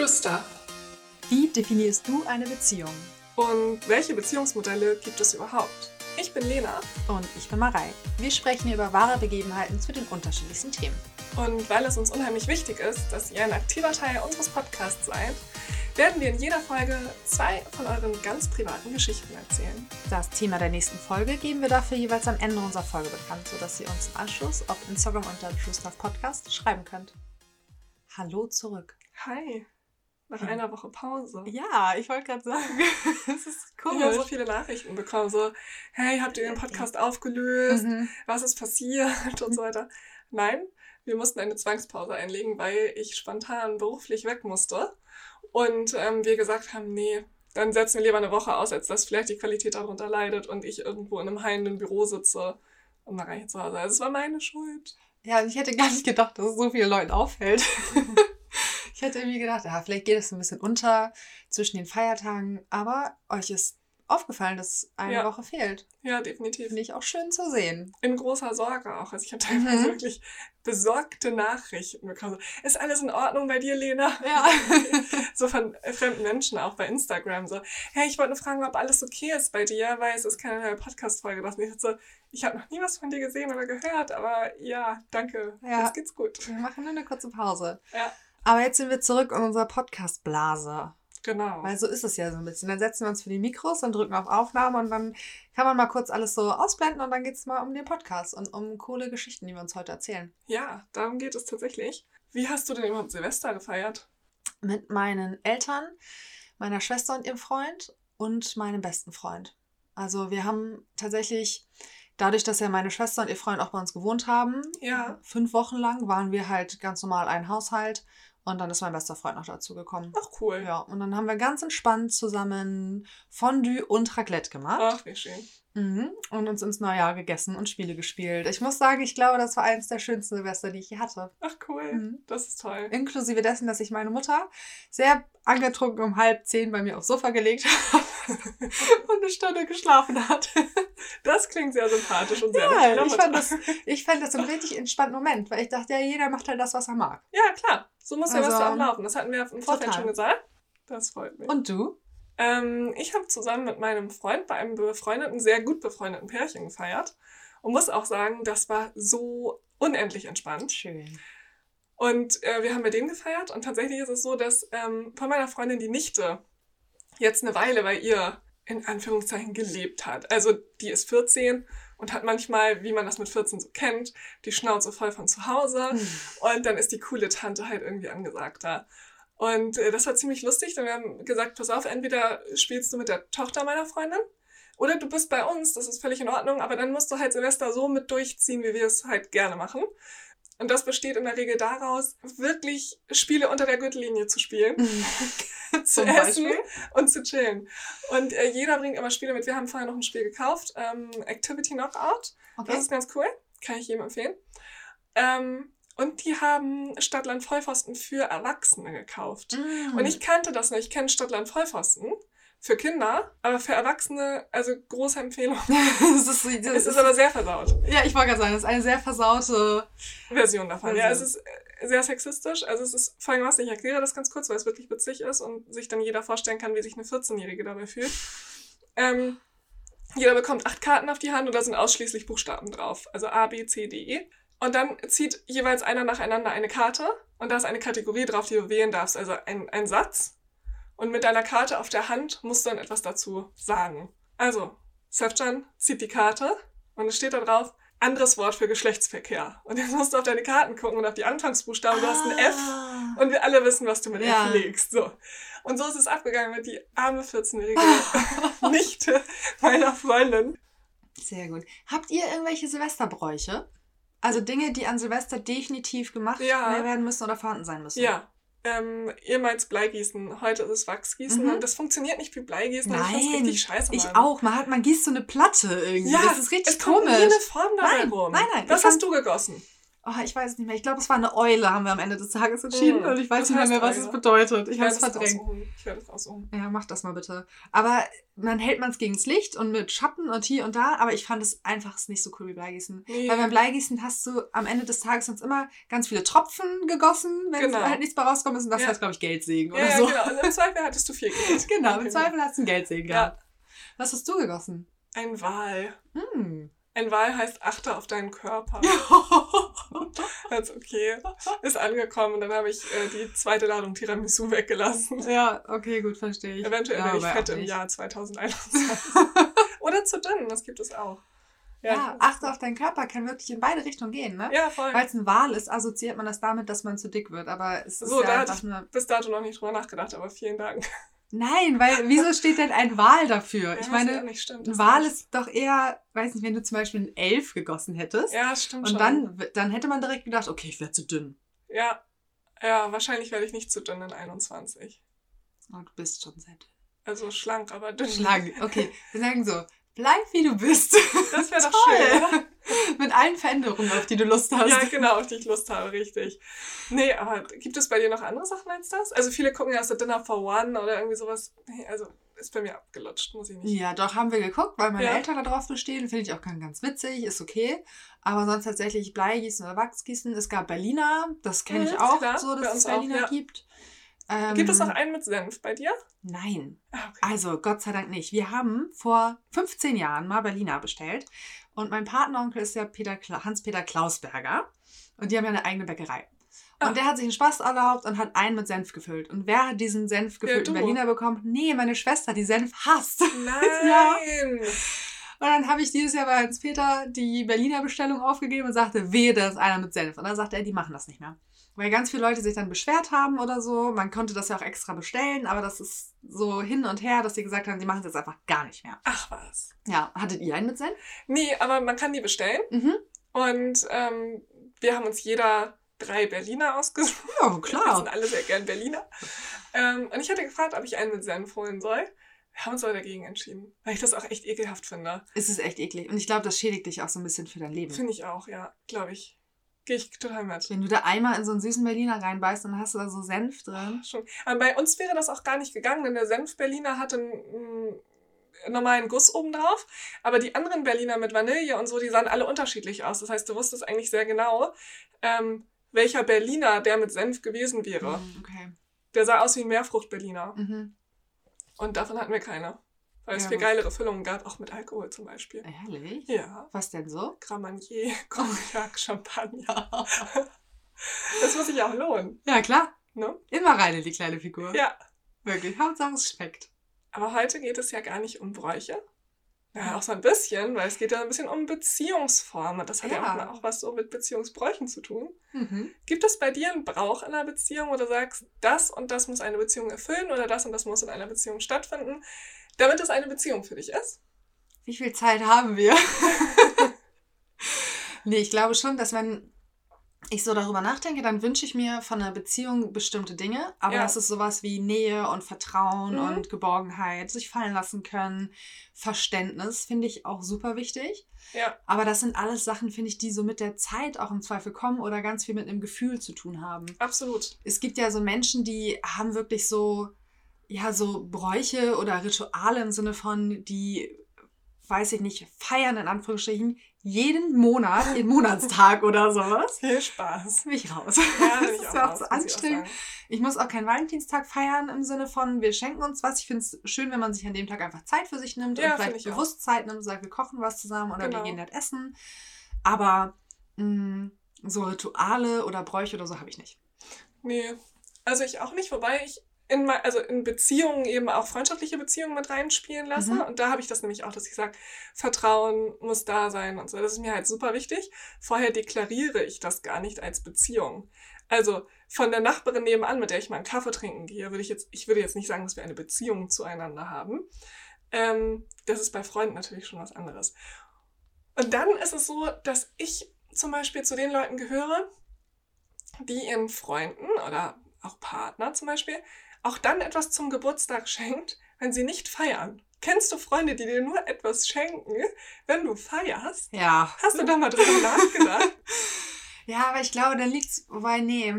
Stuff. Wie definierst du eine Beziehung? Und welche Beziehungsmodelle gibt es überhaupt? Ich bin Lena Und ich bin Marei. Wir sprechen hier über wahre Begebenheiten zu den unterschiedlichsten Themen. und weil es uns unheimlich wichtig ist, dass ihr ein aktiver Teil unseres Podcasts seid, werden wir in jeder Folge zwei von euren ganz privaten Geschichten erzählen. Das Thema der nächsten Folge geben wir dafür jeweils am Ende unserer Folge bekannt, sodass ihr uns im Anschluss auf Instagram unter True Stuff Podcast schreiben könnt. Hallo zurück. Hi, nach einer Woche Pause. Ja, ich wollte gerade sagen, es ist Ich habe so viele Nachrichten bekommen, so, hey, habt ihr den Podcast aufgelöst? Mhm. Was ist passiert? Und so weiter. Nein, wir mussten eine Zwangspause einlegen, weil ich spontan beruflich weg musste. Und ähm, wir gesagt haben, nee, dann setzen wir lieber eine Woche aus, als dass vielleicht die Qualität darunter leidet und ich irgendwo in einem heilenden Büro sitze und Maria hier zu Hause. Also es war meine Schuld. Ja, und ich hätte gar nicht gedacht, dass es so vielen Leuten auffällt. ich hätte irgendwie gedacht, ja, vielleicht geht es ein bisschen unter zwischen den Feiertagen, aber euch ist aufgefallen, dass eine Ja. Woche fehlt. Ja, definitiv. Finde ich auch schön zu sehen. In großer Sorge auch. Also ich habe teilweise Mhm. wirklich besorgte Nachrichten bekommen. Ist alles in Ordnung bei dir, Lena? Ja. so von äh, fremden Menschen auch bei Instagram so, hey, ich wollte nur fragen, ob alles okay ist bei dir, weil es ist keine neue Podcast-Folge. Das nicht so, ich habe noch nie was von dir gesehen oder gehört, aber ja, danke. Ja. Jetzt geht's gut. Wir machen nur eine kurze Pause. Ja, Aber jetzt sind wir zurück in unserer Podcast-Blase. genau. Weil so ist es ja so ein bisschen. Dann setzen wir uns für die Mikros und drücken auf Aufnahme und dann kann man mal kurz alles so ausblenden und dann geht es mal um den Podcast und um coole Geschichten, die wir uns heute erzählen. Ja, darum geht es tatsächlich. Wie hast du denn überhaupt Silvester gefeiert? Mit meinen Eltern, meiner Schwester und ihrem Freund und meinem besten Freund. Also wir haben tatsächlich, dadurch, dass ja meine Schwester und ihr Freund auch bei uns gewohnt haben, Ja. fünf Wochen lang waren wir halt ganz normal ein Haushalt und dann ist mein bester Freund noch dazu gekommen. Ach, cool. Ja, und dann haben wir ganz entspannt zusammen Fondue und Raclette gemacht. Ach, wie schön. Mhm. Und uns ins Neujahr gegessen und Spiele gespielt. Ich muss sagen, ich glaube, das war eines der schönsten Silvester, die ich je hatte. Ach, cool. Mhm. Das ist toll. Inklusive dessen, dass ich meine Mutter sehr angetrunken um halb zehn bei mir aufs Sofa gelegt habe und eine Stunde geschlafen hat. Das klingt sehr sympathisch und sehr Ja, ich fand, das, ich fand das so ein richtig entspannten Moment, weil ich dachte, ja, jeder macht halt das, was er mag. Ja, klar. So muss ja was Also, ja auch laufen. Das hatten wir im Vorfeld total. schon gesagt. Das freut mich. Und du? Ähm, ich habe zusammen mit meinem Freund bei einem befreundeten, sehr gut befreundeten Pärchen gefeiert und muss auch sagen, das war so unendlich entspannt. Schön. Und äh, wir haben mit denen gefeiert und tatsächlich ist es so, dass ähm, von meiner Freundin die Nichte jetzt eine Weile bei ihr in Anführungszeichen gelebt hat. Also die ist 14 und hat manchmal, wie man das mit 14 so kennt, die Schnauze voll von zu Hause. Und dann ist die coole Tante halt irgendwie angesagt da. Und äh, das war ziemlich lustig, denn wir haben gesagt, pass auf, entweder spielst du mit der Tochter meiner Freundin oder du bist bei uns, das ist völlig in Ordnung, aber dann musst du halt Silvester so mit durchziehen, wie wir es halt gerne machen. Und das besteht in der Regel daraus, wirklich Spiele unter der Gürtellinie zu spielen, zu essen Beispiel? und zu chillen. Und äh, jeder bringt immer Spiele mit. Wir haben vorher noch ein Spiel gekauft, ähm, Activity Knockout. Das Okay. ist ganz cool. Kann ich jedem empfehlen. Ähm, und die haben Stadtland Vollpfosten für Erwachsene gekauft. Mm. Und ich kannte das nicht. Ich kenne Stadtland Vollpfosten für Kinder, aber für Erwachsene, also große Empfehlung. das ist, das Es ist aber sehr versaut. ja, ich wollte gerade sagen, das ist eine sehr versaute. Version davon. Ja, es ist äh, sehr sexistisch. Also es ist folgendermaßen, ich erkläre das ganz kurz, weil es wirklich witzig ist und sich dann jeder vorstellen kann, wie sich eine 14-Jährige dabei fühlt. Ähm, jeder bekommt acht Karten auf die Hand und da sind ausschließlich Buchstaben drauf. Also A, B, C, D, E. Und dann zieht jeweils einer nacheinander eine Karte und da ist eine Kategorie drauf, die du wählen darfst. Also ein, ein Satz. Und mit deiner Karte auf der Hand musst du dann etwas dazu sagen. Also, Sefjan zieht die Karte und es steht da drauf, anderes Wort für Geschlechtsverkehr. Und jetzt musst du auf deine Karten gucken und auf die Anfangsbuchstaben. Du hast ein F Ah. und wir alle wissen, was du mit Ja. F legst. So. Und so ist es abgegangen mit die arme 14-jährige Nichte meiner Freundin. Sehr gut. Habt ihr irgendwelche Silvesterbräuche? Also Dinge, die an Silvester definitiv gemacht Ja. werden müssen oder vorhanden sein müssen? Ja. Ähm, ehemals Bleigießen, heute ist es Wachsgießen. Mhm. Und das funktioniert nicht wie Bleigießen. und ich Nein, richtig scheiße. Ich auch. Man hat, man gießt so eine Platte irgendwie. Ja, das ist richtig es kommt nie komisch. eine Form dabei Nein, rum. nein, nein, Was ich hast du gegossen? Oh, ich weiß es nicht mehr. Ich glaube, es war eine Eule, haben wir am Ende des Tages entschieden. Hm. Und ich weiß nicht mehr, was Eule? es bedeutet. Ich habe werde es verdrängt. Ich werde es raussuchen. Ja, mach das mal bitte. Aber man hält man es gegens Licht und mit Schatten und hier und da. Aber ich fand es einfach nicht so cool wie Bleigießen. Nee. Weil beim Bleigießen hast du am Ende des Tages sonst immer ganz viele Tropfen gegossen, wenn Genau. halt nichts mehr rauskommt. Und das Ja. heißt, glaube ich, Geldsegen Ja, oder ja, so. genau. Und im Zweifel hattest du viel Geld. Genau, im Zweifel hast du einen Geldsegen gehabt. Was hast du gegossen? Ein Wal. Hm. Ein Wal heißt achte auf deinen Körper. Ganz okay. Ist angekommen und dann habe ich äh, die zweite Ladung Tiramisu weggelassen. ja, okay, gut, verstehe ich. Eventuell werde ich fett im. Jahr 2021. Oder zu dünn, das gibt es auch. Ja, achte auf deinen Körper kann wirklich in beide Richtungen gehen, ne? Ja, voll. Weil es ein Wal ist, assoziiert man das damit, dass man zu dick wird. Aber es ist So, ja da hatte ich nur. bis dato noch nicht drüber nachgedacht, aber vielen Dank. Nein, weil wieso steht denn ein Wal dafür? Ich Ja, meine, was ja nicht stimmt, ein Wal ist doch eher, weiß nicht, wenn du zum Beispiel einen Elf gegossen hättest. Ja, stimmt und schon. dann, dann hätte man direkt gedacht, okay, ich werde zu dünn. Ja, ja, wahrscheinlich werde ich nicht zu dünn in 21. Oh, du bist schon sehr dünn. Also schlank, aber dünn. Schlank. Okay, wir sagen so, bleib wie du bist. Das wäre doch schön, oder? Mit allen Veränderungen, auf die du Lust hast. Ja, genau, auf die ich Lust habe, richtig. Nee, aber gibt es bei dir noch andere Sachen als das? Also viele gucken ja so Dinner for One oder irgendwie sowas. Nee, also ist bei mir abgelutscht, muss ich nicht. Ja, doch, haben wir geguckt, weil meine Ja. Eltern da drauf bestehen. Finde ich auch ganz, witzig, ist okay. Aber sonst tatsächlich Bleigießen oder Wachsgießen. Es gab Berliner, das kenne ich Mhm, auch klar, so, dass es uns auch, Berliner ja. gibt. Ähm, Gibt es noch einen mit Senf bei dir? Nein. Ah, okay. Also, Gott sei Dank nicht. Wir haben vor 15 Jahren mal Berliner bestellt. Und mein Partneronkel ist ja Peter Hans-Peter Klausberger. Und die haben ja eine eigene Bäckerei. Und Ah. der hat sich einen Spaß erlaubt und hat einen mit Senf gefüllt. Und wer hat diesen Senf gefüllten du. Berliner bekommen? Nee, meine Schwester, die Senf hasst. Nein! Und dann habe ich dieses Jahr bei Hans-Peter die Berliner Bestellung aufgegeben und sagte, wehe, da ist einer mit Senf. Und dann sagte er, die machen das nicht mehr. Weil ganz viele Leute sich dann beschwert haben oder so. Man konnte das ja auch extra bestellen, aber das ist so hin und her, dass sie gesagt haben, die machen es jetzt einfach gar nicht mehr. Ach was. Ja, hattet ihr einen mit Senf? Nee, aber man kann die bestellen. Mhm. Und ähm, wir haben uns jeder drei Berliner ausgesucht. Ja, Wir klar. sind alle sehr gern Berliner. Ähm, und ich hatte gefragt, ob ich einen mit Senf holen soll. Wir haben uns aber dagegen entschieden, weil ich das auch echt ekelhaft finde. Es ist echt eklig. Und ich glaube, das schädigt dich auch so ein bisschen für dein Leben. Finde ich auch, ja, glaube ich. Gehe ich total mit. Wenn du da einmal in so einen süßen Berliner reinbeißt, dann hast du da so Senf drin. Schon. Aber bei uns wäre das auch gar nicht gegangen, denn der Senf-Berliner hatte einen, einen normalen Guss obendrauf. Aber die anderen Berliner mit Vanille und so, die sahen alle unterschiedlich aus. Das heißt, du wusstest eigentlich sehr genau, ähm, welcher Berliner der mit Senf gewesen wäre. Mhm, Okay. Der sah aus wie ein Meerfrucht-Berliner. Mhm. Und davon hatten wir keine. Weil es Ja, viel geilere Füllungen gab, auch mit Alkohol zum Beispiel. Ehrlich? Ja. Was denn so? Gramagnier, Cognac, Champagner. Das muss sich auch lohnen, Ja, klar. ne? Immer rein in die kleine Figur. Ja. Wirklich. Hauptsache es schmeckt. Aber heute geht es ja gar nicht um Bräuche. Ja, auch so ein bisschen, weil es geht ja ein bisschen um Beziehungsformen. Das hat ja, Ja. auch, auch was so mit Beziehungsbräuchen zu tun. Mhm. Gibt es bei dir einen Brauch in einer Beziehung, wo du sagst, das und das muss eine Beziehung erfüllen oder das und das muss in einer Beziehung stattfinden, damit es eine Beziehung für dich ist? Wie viel Zeit haben wir? nee, ich glaube schon, dass wenn ich so darüber nachdenke, dann wünsche ich mir von einer Beziehung bestimmte Dinge. Aber Ja. das ist sowas wie Nähe und Vertrauen Mhm. und Geborgenheit, sich fallen lassen können, Verständnis, finde ich auch super wichtig. Ja, Aber das sind alles Sachen, finde ich, die so mit der Zeit auch im Zweifel kommen oder ganz viel mit einem Gefühl zu tun haben. absolut. es gibt ja so Menschen, die haben wirklich so, ja, so Bräuche oder Rituale im Sinne von, die, weiß ich nicht, feiern in Anführungsstrichen jeden Monat, jeden Monatstag oder sowas. Viel Spaß. Bin ich raus. Ja, das ich ist auch so muss ich auch anstrengend. Ich muss auch keinen Valentinstag feiern im Sinne von, wir schenken uns was. Ich finde es schön, wenn man sich an dem Tag einfach Zeit für sich nimmt Ja, und vielleicht ich auch. bewusst Zeit nimmt und sagt, wir kochen was zusammen oder Genau. wir gehen nett essen. Aber mh, so Rituale oder Bräuche oder so habe ich nicht. Nee, also ich auch nicht, wobei ich in, also in Beziehungen eben auch freundschaftliche Beziehungen mit reinspielen lasse. Mhm. Und da habe ich das nämlich auch, dass ich sage, Vertrauen muss da sein und so. Das ist mir halt super wichtig. Vorher deklariere ich das gar nicht als Beziehung. Also von der Nachbarin nebenan, mit der ich mal einen Kaffee trinken gehe, würde ich jetzt, ich würde jetzt nicht sagen, dass wir eine Beziehung zueinander haben. Ähm, das ist bei Freunden natürlich schon was anderes. Und dann ist es so, dass ich zum Beispiel zu den Leuten gehöre, die ihren Freunden oder auch Partner zum Beispiel auch dann etwas zum Geburtstag schenkt, wenn sie nicht feiern. Kennst du Freunde, die dir nur etwas schenken, wenn du feierst? Ja. Hast du da mal drüber nachgedacht? Ja, aber ich glaube, dann liegt's. Wobei, nee.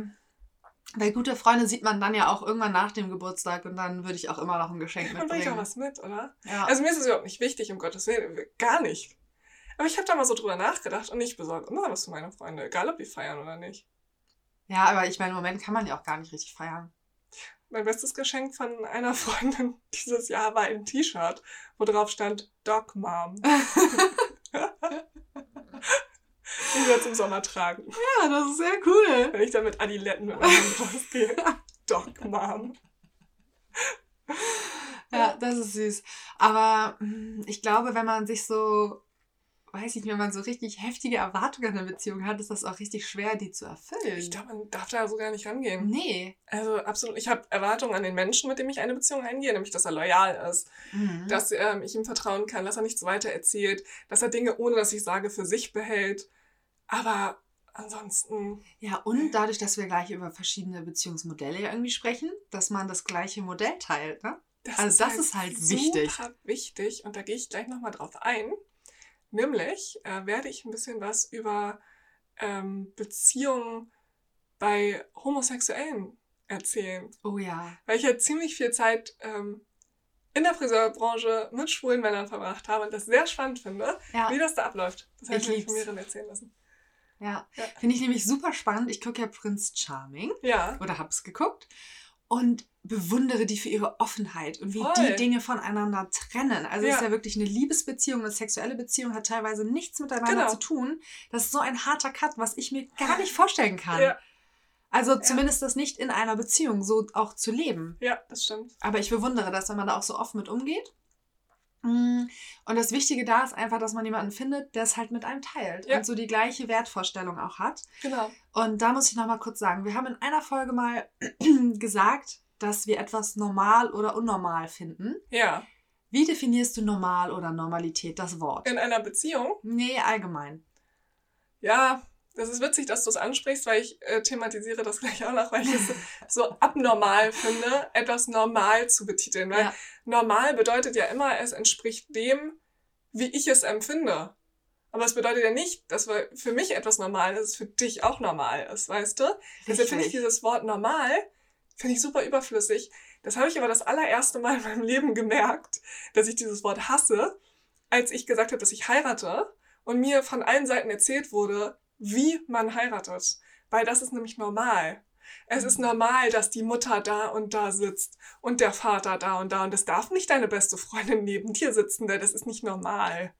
Weil gute Freunde sieht man dann ja auch irgendwann nach dem Geburtstag und dann würde ich auch immer noch ein Geschenk Dann bringe ich auch mitbringen. was mit, oder? Ja. Also mir ist es überhaupt nicht wichtig, um Gottes Willen, gar nicht. Aber ich habe da mal so drüber nachgedacht und ich besorge immer was für meine Freunde, egal ob die feiern oder nicht. ja, aber ich meine, im Moment kann man ja auch gar nicht richtig feiern. Mein bestes Geschenk von einer Freundin dieses Jahr war ein T-Shirt, wo drauf stand Dog Mom. ich werde es im Sommer tragen, Ja, das ist sehr cool. wenn ich dann mit Adiletten mit meinem Hund rausgehe. Dog Mom. Ja, das ist süß. Aber mm, ich glaube, wenn man sich so, weiß ich nicht, wenn man so richtig heftige Erwartungen an eine Beziehung hat, ist das auch richtig schwer, die zu erfüllen. Ich glaube, man darf da so gar nicht rangehen. nee. Also absolut, ich habe Erwartungen an den Menschen, mit dem ich eine Beziehung eingehe, nämlich dass er loyal ist, Mhm. dass ähm, ich ihm vertrauen kann, dass er nichts weiter erzählt, dass er Dinge, ohne dass ich sage, für sich behält. Aber ansonsten, Ja, und dadurch, dass wir gleich über verschiedene Beziehungsmodelle irgendwie sprechen, dass man das gleiche Modell teilt, ne? das Also das ist halt wichtig. Super wichtig und da gehe ich gleich nochmal drauf ein. Nämlich äh, werde ich ein bisschen was über ähm, Beziehungen bei Homosexuellen erzählen. Oh ja. weil ich ja ziemlich viel Zeit ähm, in der Friseurbranche mit schwulen Männern verbracht habe und das sehr spannend finde, Ja, wie das da abläuft. Das habe ich Ich mir von mehreren erzählen lassen. ja. Ja. Finde ich nämlich super spannend. Ich gucke ja Prince Charming Ja, oder hab's geguckt und bewundere die für ihre Offenheit und wie Voll. die Dinge voneinander trennen. Also es Ja. ist ja wirklich eine Liebesbeziehung, eine sexuelle Beziehung hat teilweise nichts miteinander Genau. zu tun. Das ist so ein harter Cut, was ich mir gar nicht vorstellen kann. Ja. Also zumindest das nicht in einer Beziehung so auch zu leben. ja, das stimmt. Aber ich bewundere das, wenn man da auch so offen mit umgeht. Mm, Und das Wichtige da ist einfach, dass man jemanden findet, der es halt mit einem teilt Ja. und so die gleiche Wertvorstellung auch hat. Genau. Und da muss ich nochmal kurz sagen, wir haben in einer Folge mal gesagt, dass wir etwas normal oder unnormal finden. Ja, Wie definierst du normal oder Normalität, das Wort? in einer Beziehung. Nee, allgemein. Ja, das ist witzig, dass du es ansprichst, weil ich äh, thematisiere das gleich auch noch, weil ich es so abnormal finde, etwas normal zu betiteln. Weil Ja. normal bedeutet ja immer, es entspricht dem, wie ich es empfinde. Aber es bedeutet ja nicht, dass für mich etwas normal ist, für dich auch normal ist, weißt du? Deshalb finde ich dieses Wort normal, finde ich super überflüssig. Das habe ich aber das allererste Mal in meinem Leben gemerkt, dass ich dieses Wort hasse, als ich gesagt habe, dass ich heirate und mir von allen Seiten erzählt wurde, wie man heiratet. Weil das ist nämlich normal. Es ist Mhm. normal, dass die Mutter da und da sitzt und der Vater da und da. Und das darf nicht deine beste Freundin neben dir sitzen, denn das ist nicht normal.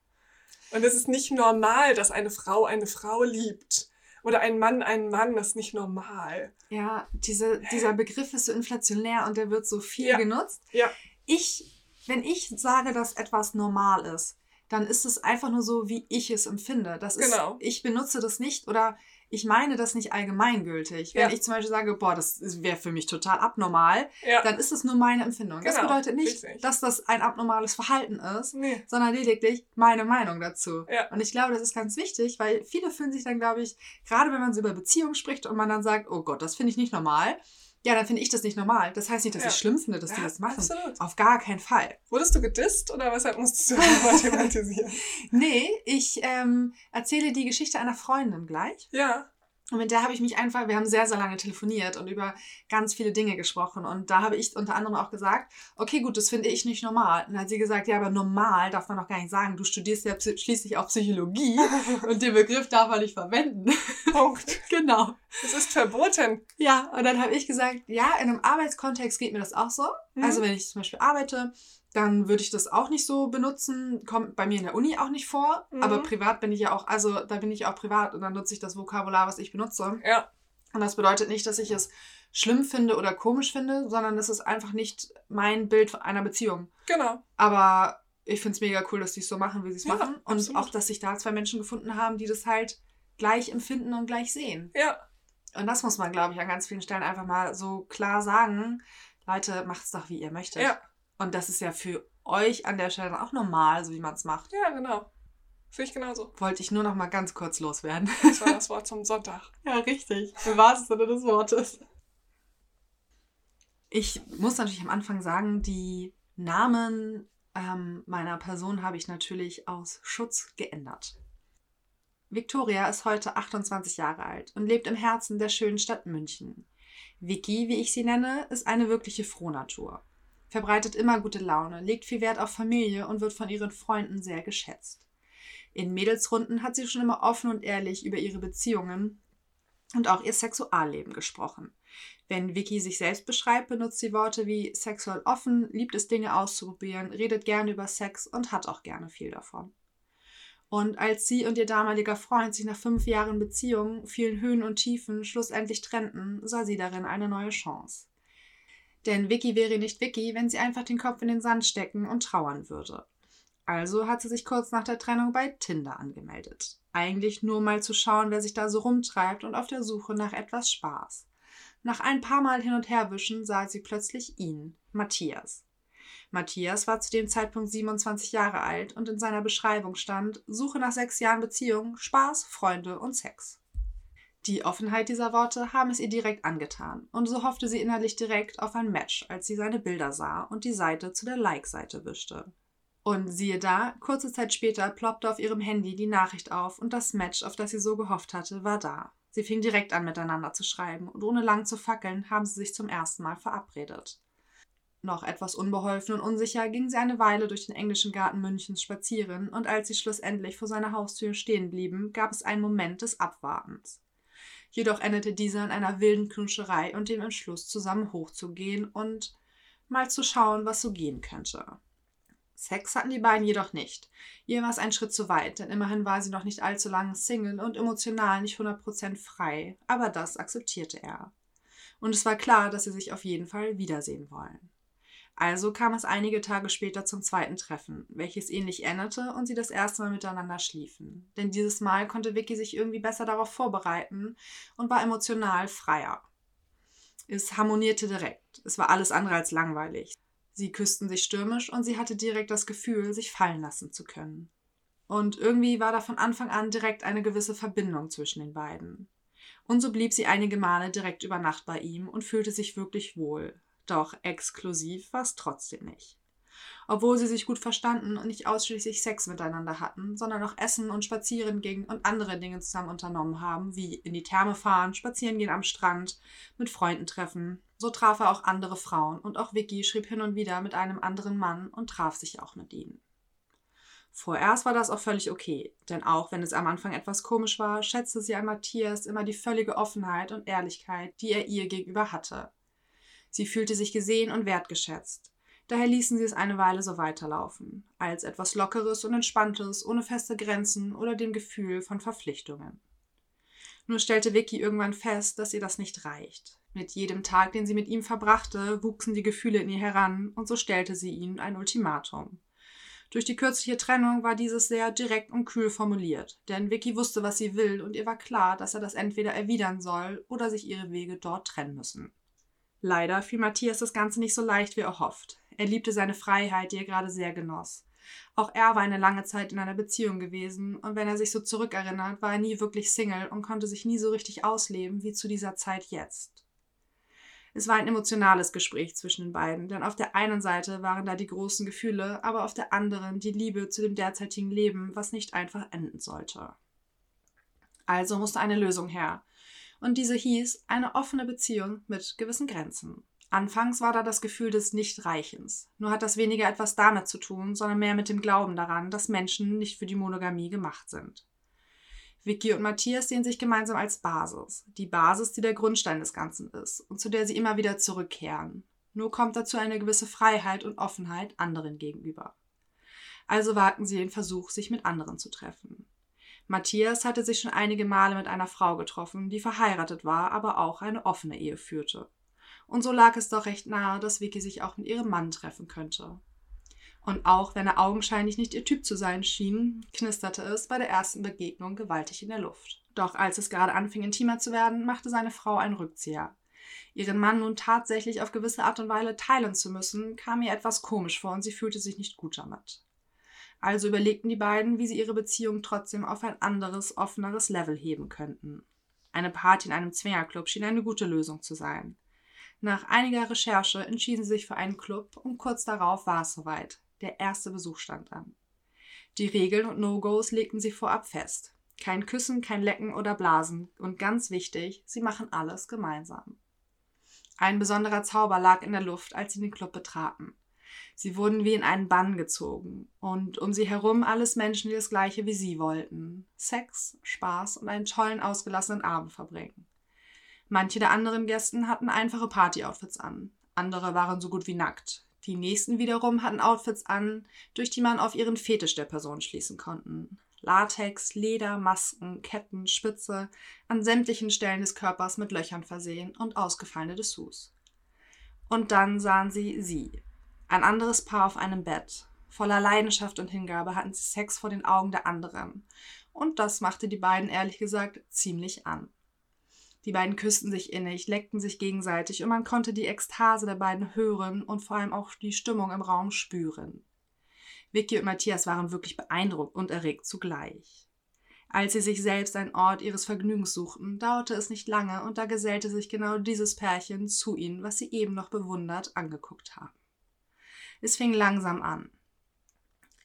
Und es ist nicht normal, dass eine Frau eine Frau liebt. Oder ein Mann einen Mann, das ist nicht normal. Ja, diese, dieser Begriff ist so inflationär und der wird so viel Ja. genutzt. Ja. Ich, wenn ich sage, dass etwas normal ist, dann ist es einfach nur so, wie ich es empfinde. Das ist, Genau. ich benutze das nicht oder ich meine das nicht allgemeingültig. Wenn Ja. ich zum Beispiel sage, boah, das wäre für mich total abnormal, Ja. dann ist es nur meine Empfindung. Das Genau, bedeutet nicht, richtig. dass das ein abnormales Verhalten ist, Nee. sondern lediglich meine Meinung dazu. Ja. Und ich glaube, das ist ganz wichtig, weil viele fühlen sich dann, glaube ich, gerade wenn man so über Beziehungen spricht und man dann sagt, oh Gott, das finde ich nicht normal, ja, dann finde ich das nicht normal. Das heißt nicht, dass Ja. ich schlimm finde, dass die Ja, das machen. Absolut. Auf gar keinen Fall. Wurdest du gedisst oder weshalb musstest du das thematisieren? Nee, ich ähm, erzähle die Geschichte einer Freundin gleich. Ja. Und mit der habe ich mich einfach, wir haben sehr, sehr lange telefoniert und über ganz viele Dinge gesprochen. Und da habe ich unter anderem auch gesagt, okay, gut, das finde ich nicht normal. Und dann hat sie gesagt, ja, aber normal darf man doch gar nicht sagen. Du studierst ja schließlich auch Psychologie und den Begriff darf man nicht verwenden. Punkt. genau. Es ist verboten. Ja, und dann habe ich gesagt, ja, in einem Arbeitskontext geht mir das auch so. Mhm. Also wenn ich zum Beispiel arbeite, dann würde ich das auch nicht so benutzen. Kommt bei mir in der Uni auch nicht vor. Mhm. Aber privat bin ich ja auch, also da bin ich auch privat und dann nutze ich das Vokabular, was ich benutze. Ja. Und das bedeutet nicht, dass ich es schlimm finde oder komisch finde, sondern es ist einfach nicht mein Bild einer Beziehung. Genau. Aber ich finde es mega cool, dass die es so machen, wie sie es Ja, machen. Und absolut. auch, dass sich da zwei Menschen gefunden haben, die das halt gleich empfinden und gleich sehen. Ja. Und das muss man, glaube ich, an ganz vielen Stellen einfach mal so klar sagen. Leute, macht's doch, wie ihr möchtet. Ja. Und das ist ja für euch an der Stelle auch normal, so wie man es macht. Ja, genau. Sehe ich genauso. Wollte ich nur noch mal ganz kurz loswerden. Das war das Wort zum Sonntag. Ja, richtig. Im wahrsten Sinne des Wortes. Ich muss natürlich am Anfang sagen, die Namen ähm, meiner Person habe ich natürlich aus Schutz geändert. Victoria ist heute 28 Jahre alt und lebt im Herzen der schönen Stadt München. Vicky, wie ich sie nenne, ist eine wirkliche Frohnatur. Verbreitet immer gute Laune, legt viel Wert auf Familie und wird von ihren Freunden sehr geschätzt. In Mädelsrunden hat sie schon immer offen und ehrlich über ihre Beziehungen und auch ihr Sexualleben gesprochen. Wenn Vicky sich selbst beschreibt, benutzt sie Worte wie sexuell offen, liebt es Dinge auszuprobieren, redet gerne über Sex und hat auch gerne viel davon. Und als sie und ihr damaliger Freund sich nach fünf Jahren Beziehung, vielen Höhen und Tiefen schlussendlich trennten, sah sie darin eine neue Chance. Denn Vicky wäre nicht Vicky, wenn sie einfach den Kopf in den Sand stecken und trauern würde. Also hat sie sich kurz nach der Trennung bei Tinder angemeldet. Eigentlich nur mal zu schauen, wer sich da so rumtreibt und auf der Suche nach etwas Spaß. Nach ein paar Mal hin und her wischen sah sie plötzlich ihn, Matthias. Matthias war zu dem Zeitpunkt 27 Jahre alt und in seiner Beschreibung stand Suche nach sechs Jahren Beziehung, Spaß, Freunde und Sex. Die Offenheit dieser Worte haben es ihr direkt angetan, und so hoffte sie innerlich direkt auf ein Match, als sie seine Bilder sah und die Seite zu der Like-Seite wischte. Und siehe da, kurze Zeit später ploppte auf ihrem Handy die Nachricht auf und das Match, auf das sie so gehofft hatte, war da. Sie fing direkt an, miteinander zu schreiben, und ohne lang zu fackeln, haben sie sich zum ersten Mal verabredet. Noch etwas unbeholfen und unsicher ging sie eine Weile durch den englischen Garten Münchens spazieren, und als sie schlussendlich vor seiner Haustür stehen blieben, gab es einen Moment des Abwartens. Jedoch endete dieser in einer wilden Knutscherei und dem Entschluss, zusammen hochzugehen und mal zu schauen, was so gehen könnte. Sex hatten die beiden jedoch nicht. Ihr war es ein Schritt zu weit, denn immerhin war sie noch nicht allzu lange Single und emotional nicht 100% frei, aber das akzeptierte er. Und es war klar, dass sie sich auf jeden Fall wiedersehen wollen. Also kam es einige Tage später zum zweiten Treffen, welches ähnlich endete und sie das erste Mal miteinander schliefen. Denn dieses Mal konnte Vicky sich irgendwie besser darauf vorbereiten und war emotional freier. Es harmonierte direkt. Es war alles andere als langweilig. Sie küssten sich stürmisch und sie hatte direkt das Gefühl, sich fallen lassen zu können. Und irgendwie war da von Anfang an direkt eine gewisse Verbindung zwischen den beiden. Und so blieb sie einige Male direkt über Nacht bei ihm und fühlte sich wirklich wohl. Doch exklusiv war es trotzdem nicht obwohl sie sich gut verstanden und nicht ausschließlich Sex miteinander hatten, sondern auch essen und spazieren gingen und andere Dinge zusammen unternommen haben, wie in die Therme fahren, spazieren gehen am Strand, mit Freunden treffen. So traf er auch andere Frauen und auch Vicky schrieb hin und wieder mit einem anderen Mann und traf sich auch mit ihnen. Vorerst war das auch völlig okay, denn auch wenn es am Anfang etwas komisch war, schätzte sie an Matthias immer die völlige Offenheit und Ehrlichkeit, die er ihr gegenüber hatte. Sie fühlte sich gesehen und wertgeschätzt. Daher ließen sie es eine Weile so weiterlaufen, als etwas Lockeres und Entspanntes, ohne feste Grenzen oder dem Gefühl von Verpflichtungen. Nur stellte Vicky irgendwann fest, dass ihr das nicht reicht. Mit jedem Tag, den sie mit ihm verbrachte, wuchsen die Gefühle in ihr heran, und so stellte sie ihm ein Ultimatum. Durch die kürzliche Trennung war dieses sehr direkt und kühl formuliert, denn Vicky wusste, was sie will, und ihr war klar, dass er das entweder erwidern soll oder sich ihre Wege dort trennen müssen. Leider fiel Matthias das Ganze nicht so leicht wie erhofft. Er liebte seine Freiheit, die er gerade sehr genoss. Auch er war eine lange Zeit in einer Beziehung gewesen, und wenn er sich so zurückerinnert, war er nie wirklich Single und konnte sich nie so richtig ausleben wie zu dieser Zeit jetzt. Es war ein emotionales Gespräch zwischen den beiden, denn auf der einen Seite waren da die großen Gefühle, aber auf der anderen die Liebe zu dem derzeitigen Leben, was nicht einfach enden sollte. Also musste eine Lösung her, und diese hieß eine offene Beziehung mit gewissen Grenzen. Anfangs war da das Gefühl des Nichtreichens. Nur hat das weniger etwas damit zu tun, sondern mehr mit dem Glauben daran, dass Menschen nicht für die Monogamie gemacht sind. Vicky und Matthias sehen sich gemeinsam als Basis. Die Basis, die der Grundstein des Ganzen ist und zu der sie immer wieder zurückkehren. Nur kommt dazu eine gewisse Freiheit und Offenheit anderen gegenüber. Also wagten sie den Versuch, sich mit anderen zu treffen. Matthias hatte sich schon einige Male mit einer Frau getroffen, die verheiratet war, aber auch eine offene Ehe führte und so lag es doch recht nahe, dass Vicky sich auch mit ihrem Mann treffen könnte. Und auch wenn er augenscheinlich nicht ihr Typ zu sein schien, knisterte es bei der ersten Begegnung gewaltig in der Luft. Doch als es gerade anfing, intimer zu werden, machte seine Frau einen Rückzieher. Ihren Mann nun tatsächlich auf gewisse Art und Weise teilen zu müssen, kam ihr etwas komisch vor und sie fühlte sich nicht gut damit. Also überlegten die beiden, wie sie ihre Beziehung trotzdem auf ein anderes, offeneres Level heben könnten. Eine Party in einem Zwingerclub schien eine gute Lösung zu sein. Nach einiger Recherche entschieden sie sich für einen Club und kurz darauf war es soweit. Der erste Besuch stand an. Die Regeln und No-Gos legten sie vorab fest. Kein Küssen, kein Lecken oder Blasen. Und ganz wichtig, sie machen alles gemeinsam. Ein besonderer Zauber lag in der Luft, als sie den Club betraten. Sie wurden wie in einen Bann gezogen und um sie herum alles Menschen, die das gleiche wie sie wollten. Sex, Spaß und einen tollen, ausgelassenen Abend verbringen. Manche der anderen Gästen hatten einfache Party-Outfits an, andere waren so gut wie nackt. Die nächsten wiederum hatten Outfits an, durch die man auf ihren Fetisch der Person schließen konnten. Latex, Leder, Masken, Ketten, Spitze, an sämtlichen Stellen des Körpers mit Löchern versehen und ausgefallene Dessous. Und dann sahen sie sie, ein anderes Paar auf einem Bett. Voller Leidenschaft und Hingabe hatten sie Sex vor den Augen der anderen. Und das machte die beiden ehrlich gesagt ziemlich an. Die beiden küssten sich innig, leckten sich gegenseitig und man konnte die Ekstase der beiden hören und vor allem auch die Stimmung im Raum spüren. Vicky und Matthias waren wirklich beeindruckt und erregt zugleich. Als sie sich selbst einen Ort ihres Vergnügens suchten, dauerte es nicht lange und da gesellte sich genau dieses Pärchen zu ihnen, was sie eben noch bewundert angeguckt haben. Es fing langsam an.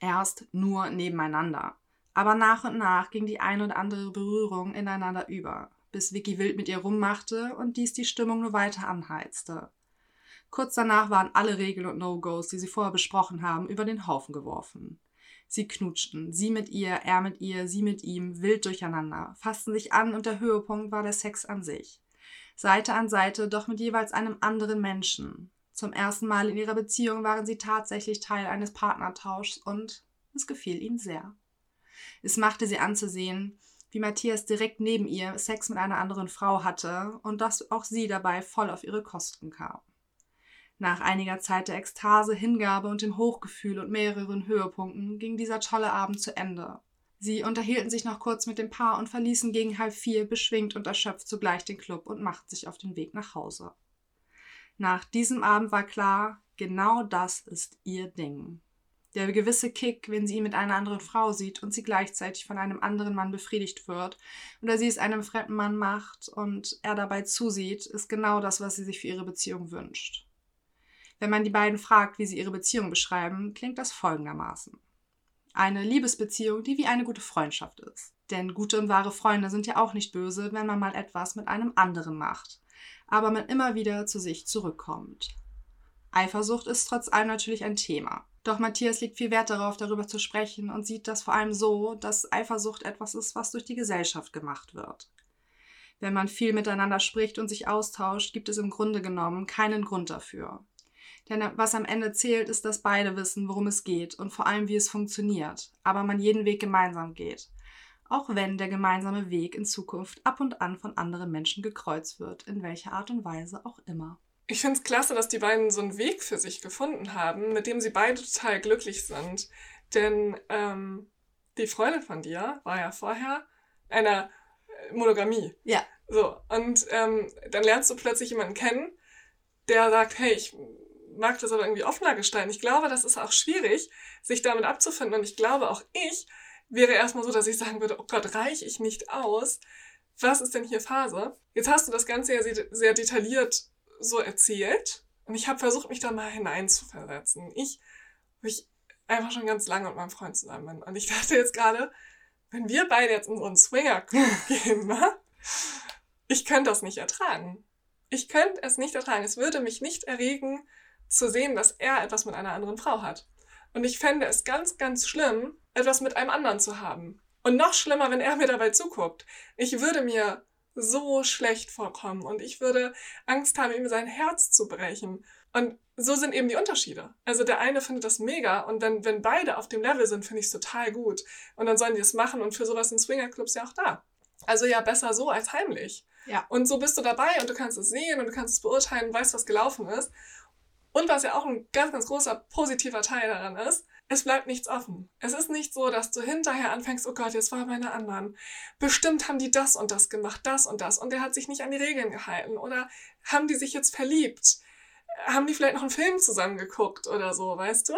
Erst nur nebeneinander, aber nach und nach ging die ein oder andere Berührung ineinander über, bis Vicky wild mit ihr rummachte und dies die Stimmung nur weiter anheizte. Kurz danach waren alle Regeln und No-Gos, die sie vorher besprochen haben, über den Haufen geworfen. Sie knutschten, sie mit ihr, er mit ihr, sie mit ihm, wild durcheinander, fassten sich an und der Höhepunkt war der Sex an sich. Seite an Seite, doch mit jeweils einem anderen Menschen. Zum ersten Mal in ihrer Beziehung waren sie tatsächlich Teil eines Partnertauschs und es gefiel ihnen sehr. Es machte sie anzusehen, wie Matthias direkt neben ihr Sex mit einer anderen Frau hatte und dass auch sie dabei voll auf ihre Kosten kam. Nach einiger Zeit der Ekstase, Hingabe und dem Hochgefühl und mehreren Höhepunkten ging dieser tolle Abend zu Ende. Sie unterhielten sich noch kurz mit dem Paar und verließen gegen halb vier beschwingt und erschöpft zugleich den Club und machten sich auf den Weg nach Hause. Nach diesem Abend war klar, genau das ist ihr Ding. Der gewisse Kick, wenn sie ihn mit einer anderen Frau sieht und sie gleichzeitig von einem anderen Mann befriedigt wird oder sie es einem fremden Mann macht und er dabei zusieht, ist genau das, was sie sich für ihre Beziehung wünscht. Wenn man die beiden fragt, wie sie ihre Beziehung beschreiben, klingt das folgendermaßen. Eine Liebesbeziehung, die wie eine gute Freundschaft ist. Denn gute und wahre Freunde sind ja auch nicht böse, wenn man mal etwas mit einem anderen macht, aber man immer wieder zu sich zurückkommt. Eifersucht ist trotz allem natürlich ein Thema. Doch Matthias legt viel Wert darauf, darüber zu sprechen und sieht das vor allem so, dass Eifersucht etwas ist, was durch die Gesellschaft gemacht wird. Wenn man viel miteinander spricht und sich austauscht, gibt es im Grunde genommen keinen Grund dafür. Denn was am Ende zählt, ist, dass beide wissen, worum es geht und vor allem, wie es funktioniert, aber man jeden Weg gemeinsam geht. Auch wenn der gemeinsame Weg in Zukunft ab und an von anderen Menschen gekreuzt wird, in welcher Art und Weise auch immer. Ich finde es klasse, dass die beiden so einen Weg für sich gefunden haben, mit dem sie beide total glücklich sind. Denn ähm, die Freundin von dir war ja vorher einer Monogamie. Ja. So, und ähm, dann lernst du plötzlich jemanden kennen, der sagt, hey, ich mag das aber irgendwie offener gestalten. Ich glaube, das ist auch schwierig, sich damit abzufinden. Und ich glaube, auch ich wäre erstmal so, dass ich sagen würde, oh Gott, reiche ich nicht aus? Was ist denn hier Phase? Jetzt hast du das Ganze ja sehr detailliert so erzählt. Und ich habe versucht, mich da mal hineinzuversetzen. Ich, wo ich einfach schon ganz lange mit meinem Freund zusammen bin. Und ich dachte jetzt gerade, wenn wir beide jetzt in so einen Swinger gehen, ne? Ich könnte das nicht ertragen. Ich könnte es nicht ertragen. Es würde mich nicht erregen, zu sehen, dass er etwas mit einer anderen Frau hat. Und ich fände es ganz, ganz schlimm, etwas mit einem anderen zu haben. Und noch schlimmer, wenn er mir dabei zuguckt. Ich würde mir so schlecht vorkommen und ich würde Angst haben, ihm sein Herz zu brechen. Und so sind eben die Unterschiede. Also der eine findet das mega und wenn, wenn beide auf dem Level sind, finde ich es total gut. Und dann sollen die es machen und für sowas sind Swingerclubs ja auch da. Also ja, besser so als heimlich. Ja. Und so bist du dabei und du kannst es sehen und du kannst es beurteilen, weißt, was gelaufen ist. Und was ja auch ein ganz, ganz großer positiver Teil daran ist, es bleibt nichts offen. Es ist nicht so, dass du hinterher anfängst, oh Gott, jetzt war meine anderen. Bestimmt haben die das und das gemacht, das und das. Und der hat sich nicht an die Regeln gehalten. Oder haben die sich jetzt verliebt? Haben die vielleicht noch einen Film zusammen geguckt oder so, weißt du?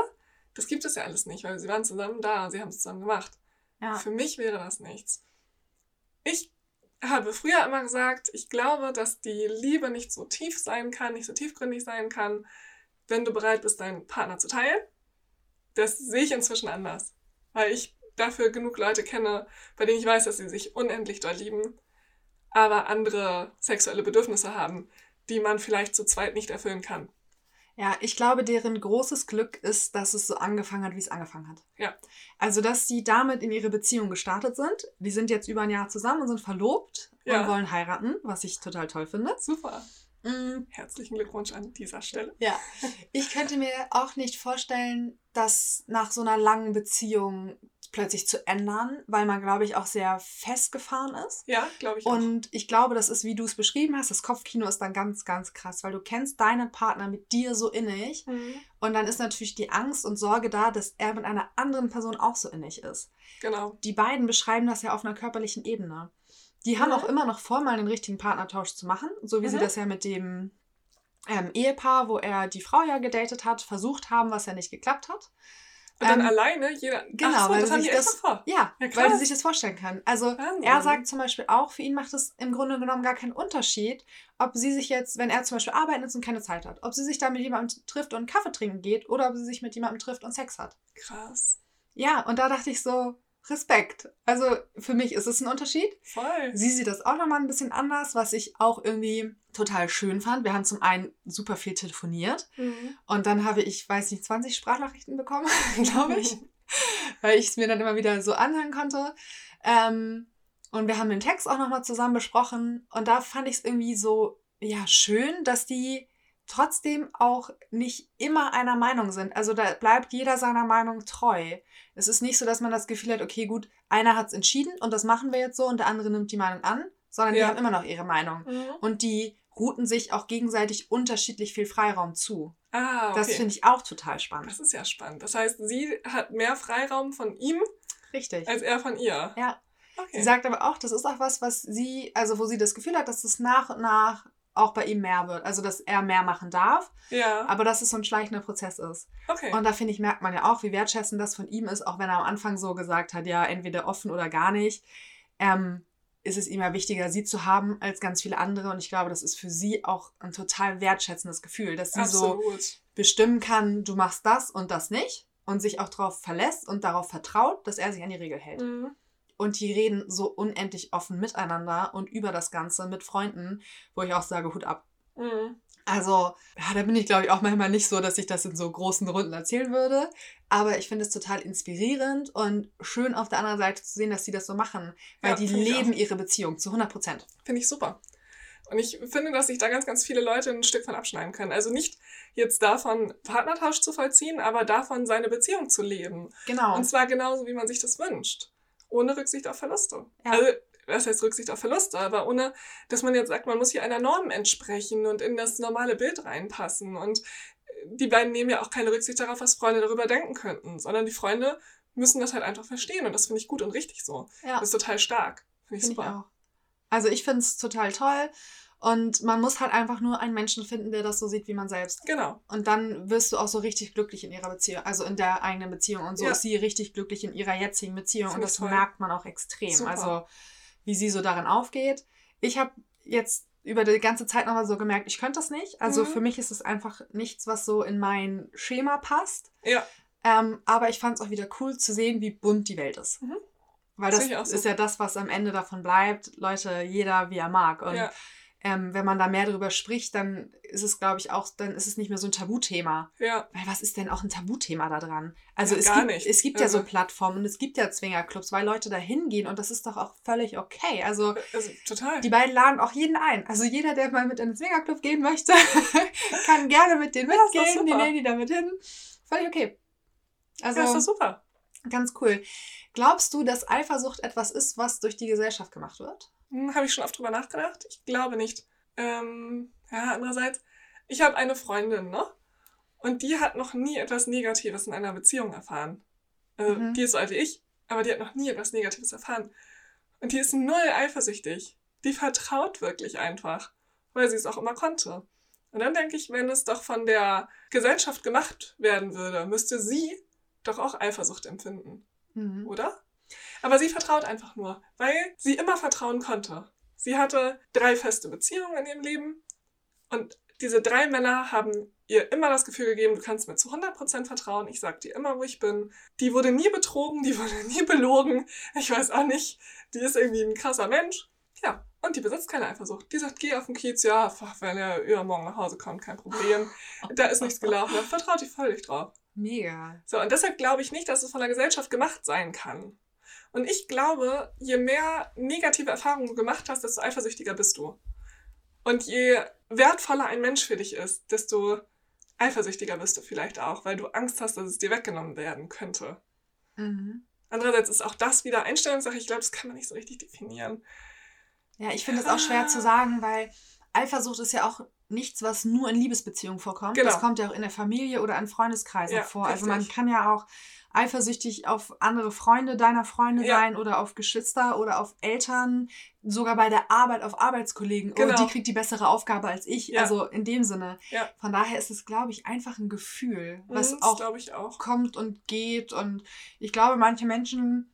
Das gibt es ja alles nicht, weil sie waren zusammen da, sie haben es zusammen gemacht. Ja. Für mich wäre das nichts. Ich habe früher immer gesagt, ich glaube, dass die Liebe nicht so tief sein kann, nicht so tiefgründig sein kann, wenn du bereit bist, deinen Partner zu teilen. Das sehe ich inzwischen anders. Weil ich dafür genug Leute kenne, bei denen ich weiß, dass sie sich unendlich doll lieben, aber andere sexuelle Bedürfnisse haben, die man vielleicht zu zweit nicht erfüllen kann. Ja, ich glaube, deren großes Glück ist, dass es so angefangen hat, wie es angefangen hat. Ja. Also, dass sie damit in ihre Beziehung gestartet sind. Die sind jetzt über ein Jahr zusammen und sind verlobt Ja. und wollen heiraten, was ich total toll finde. Super. Mm, Herzlichen Glückwunsch an dieser Stelle. Ja, ich könnte mir auch nicht vorstellen, das nach so einer langen Beziehung plötzlich zu ändern, weil man, glaube ich, auch sehr festgefahren ist. Ja, glaube ich auch. Und ich glaube, das ist, wie du es beschrieben hast, das Kopfkino ist dann ganz, ganz krass, weil du kennst deinen Partner mit dir so innig Mhm. und dann ist natürlich die Angst und Sorge da, dass er mit einer anderen Person auch so innig ist. Genau. Die beiden beschreiben das ja auf einer körperlichen Ebene. Die haben Mhm. auch immer noch vor, mal den richtigen Partnertausch zu machen, so wie sie Mhm. das ja mit dem ähm, Ehepaar, wo er die Frau ja gedatet hat, versucht haben, was ja nicht geklappt hat. Und dann Ähm, alleine jeder. genau, so, weil das sich das- vor. Ja, Ja, weil sie sich das vorstellen kann. Also Wahnsinn. er sagt zum Beispiel auch, für ihn macht es im Grunde genommen gar keinen Unterschied, ob sie sich jetzt, wenn er zum Beispiel arbeiten ist und keine Zeit hat, ob sie sich da mit jemandem trifft und Kaffee trinken geht oder ob sie sich mit jemandem trifft und Sex hat. Krass. Ja, und da dachte ich so, Respekt. Also für mich ist es ein Unterschied. Voll. Sie sieht das auch nochmal ein bisschen anders, was ich auch irgendwie total schön fand. Wir haben zum einen super viel telefoniert Mhm. und dann habe ich, weiß nicht, 20 Sprachnachrichten bekommen, glaube ich, weil ich es mir dann immer wieder so anhören konnte. Ähm, und wir haben den Text auch nochmal zusammen besprochen und da fand ich es irgendwie so, ja, schön, dass die trotzdem auch nicht immer einer Meinung sind. Also da bleibt jeder seiner Meinung treu. Es ist nicht so, dass man das Gefühl hat, okay, gut, einer hat es entschieden und das machen wir jetzt so und der andere nimmt die Meinung an, sondern die Ja. haben immer noch ihre Meinung. Mhm. Und die routen sich auch gegenseitig unterschiedlich viel Freiraum zu. Ah, okay. Das finde ich auch total spannend. Das ist ja spannend. Das heißt, sie hat mehr Freiraum von ihm Richtig. als er von ihr. Ja. Okay. Sie sagt aber auch, das ist auch was, was sie, also wo sie das Gefühl hat, dass es nach und nach auch bei ihm mehr wird. Also, dass er mehr machen darf, ja. aber dass es so ein schleichender Prozess ist. Okay. Und da finde ich, merkt man ja auch, wie wertschätzend das von ihm ist, auch wenn er am Anfang so gesagt hat, ja, entweder offen oder gar nicht. Ähm, ist es ihm ja wichtiger, sie zu haben als ganz viele andere. Und ich glaube, das ist für sie auch ein total wertschätzendes Gefühl, dass sie so Absolut. bestimmen kann, du machst das und das nicht und sich auch darauf verlässt und darauf vertraut, dass er sich an die Regel hält. Mhm. Und die reden so unendlich offen miteinander und über das Ganze mit Freunden, wo ich auch sage, Hut ab. Mhm. Also, ja, da bin ich, glaube ich, auch manchmal nicht so, dass ich das in so großen Runden erzählen würde. Aber ich finde es total inspirierend und schön auf der anderen Seite zu sehen, dass sie das so machen. Weil Ja, die leben ihre Beziehung zu 100 Prozent. Finde ich super. Und ich finde, dass sich da ganz, ganz viele Leute ein Stück von abschneiden können. Also nicht jetzt davon, Partnertausch zu vollziehen, aber davon, seine Beziehung zu leben. Genau. Und zwar genauso, wie man sich das wünscht. Ohne Rücksicht auf Verluste. Ja. Also, was heißt Rücksicht auf Verluste? Aber ohne, dass man jetzt sagt, man muss hier einer Norm entsprechen und in das normale Bild reinpassen. Und die beiden nehmen ja auch keine Rücksicht darauf, was Freunde darüber denken könnten, sondern die Freunde müssen das halt einfach verstehen. Und das finde ich gut und richtig so. ja. Das ist total stark. Finde ich Finde ich super. auch. Also ich finde es total toll. Und man muss halt einfach nur einen Menschen finden, der das so sieht wie man selbst. Genau. Und dann wirst du auch so richtig glücklich in ihrer Beziehung, also in der eigenen Beziehung. Und so Ja. ist sie richtig glücklich in ihrer jetzigen Beziehung. Und das toll. merkt man auch extrem. Super. Also wie sie so darin aufgeht. Ich habe jetzt über die ganze Zeit nochmal so gemerkt, ich könnte das nicht. Also Mhm. für mich ist es einfach nichts, was so in mein Schema passt. Ja. Ähm, aber ich fand es auch wieder cool zu sehen, wie bunt die Welt ist. Mhm. Weil das auch so. ist ja das, was am Ende davon bleibt. Leute, jeder wie er mag. Und Ja. Ähm, wenn man da mehr drüber spricht, dann ist es, glaube ich, auch, dann ist es nicht mehr so ein Tabuthema. Ja. Weil was ist denn auch ein Tabuthema da dran? Also Ja, es, gar gibt, nicht. es gibt ja so Also- Plattformen und es gibt ja Zwingerclubs, weil Leute da hingehen und das ist doch auch völlig okay. Also Also, total. die beiden laden auch jeden ein. Also jeder, der mal mit in den Zwingerclub gehen möchte, kann gerne mit denen mitgehen. Die nehmen die damit hin. Völlig okay. Also ja, ist doch super. ganz cool. Glaubst du, dass Eifersucht etwas ist, was durch die Gesellschaft gemacht wird? Hm, habe ich schon oft drüber nachgedacht? Ich glaube nicht. Ähm, ja, andererseits, ich habe eine Freundin, ne? Und die hat noch nie etwas Negatives in einer Beziehung erfahren. Also, Mhm. Die ist so alt wie ich, aber die hat noch nie etwas Negatives erfahren. Und die ist null eifersüchtig. Die vertraut wirklich einfach, weil sie es auch immer konnte. Und dann denke ich, wenn es doch von der Gesellschaft gemacht werden würde, müsste sie doch auch Eifersucht empfinden Mhm. oder? Aber sie vertraut einfach nur, weil sie immer vertrauen konnte. Sie hatte drei feste Beziehungen in ihrem Leben und diese drei Männer haben ihr immer das Gefühl gegeben, du kannst mir zu 100% vertrauen. Ich sag dir immer, wo ich bin. Die wurde nie betrogen, die wurde nie belogen. Ich weiß auch nicht, die ist irgendwie ein krasser Mensch. Ja, und die besitzt keine Eifersucht. Die sagt, geh auf den Kiez, ja, wenn er übermorgen nach Hause kommt, kein Problem. Da ist nichts gelaufen, da vertraut die völlig drauf. Mega. So, und deshalb glaube ich nicht, dass es von der Gesellschaft gemacht sein kann. Und ich glaube, je mehr negative Erfahrungen du gemacht hast, desto eifersüchtiger bist du. Und je wertvoller ein Mensch für dich ist, desto eifersüchtiger bist du vielleicht auch, weil du Angst hast, dass es dir weggenommen werden könnte. Mhm. Andererseits ist auch das wieder Einstellungssache. Ich glaube, das kann man nicht so richtig definieren. Ja, ich finde es auch schwer zu sagen, weil Eifersucht ist ja auch nichts, was nur in Liebesbeziehungen vorkommt. Genau. Das kommt ja auch in der Familie oder in Freundeskreisen Ja, vor. Also man richtig. kann ja auch eifersüchtig auf andere Freunde deiner Freunde Ja. sein oder auf Geschwister oder auf Eltern, sogar bei der Arbeit auf Arbeitskollegen. Genau. Oh, die kriegt die bessere Aufgabe als ich. Ja. Also in dem Sinne. Von daher ist es, glaube ich, einfach ein Gefühl, was Mhm, auch auch. kommt und geht. Und ich glaube, manche Menschen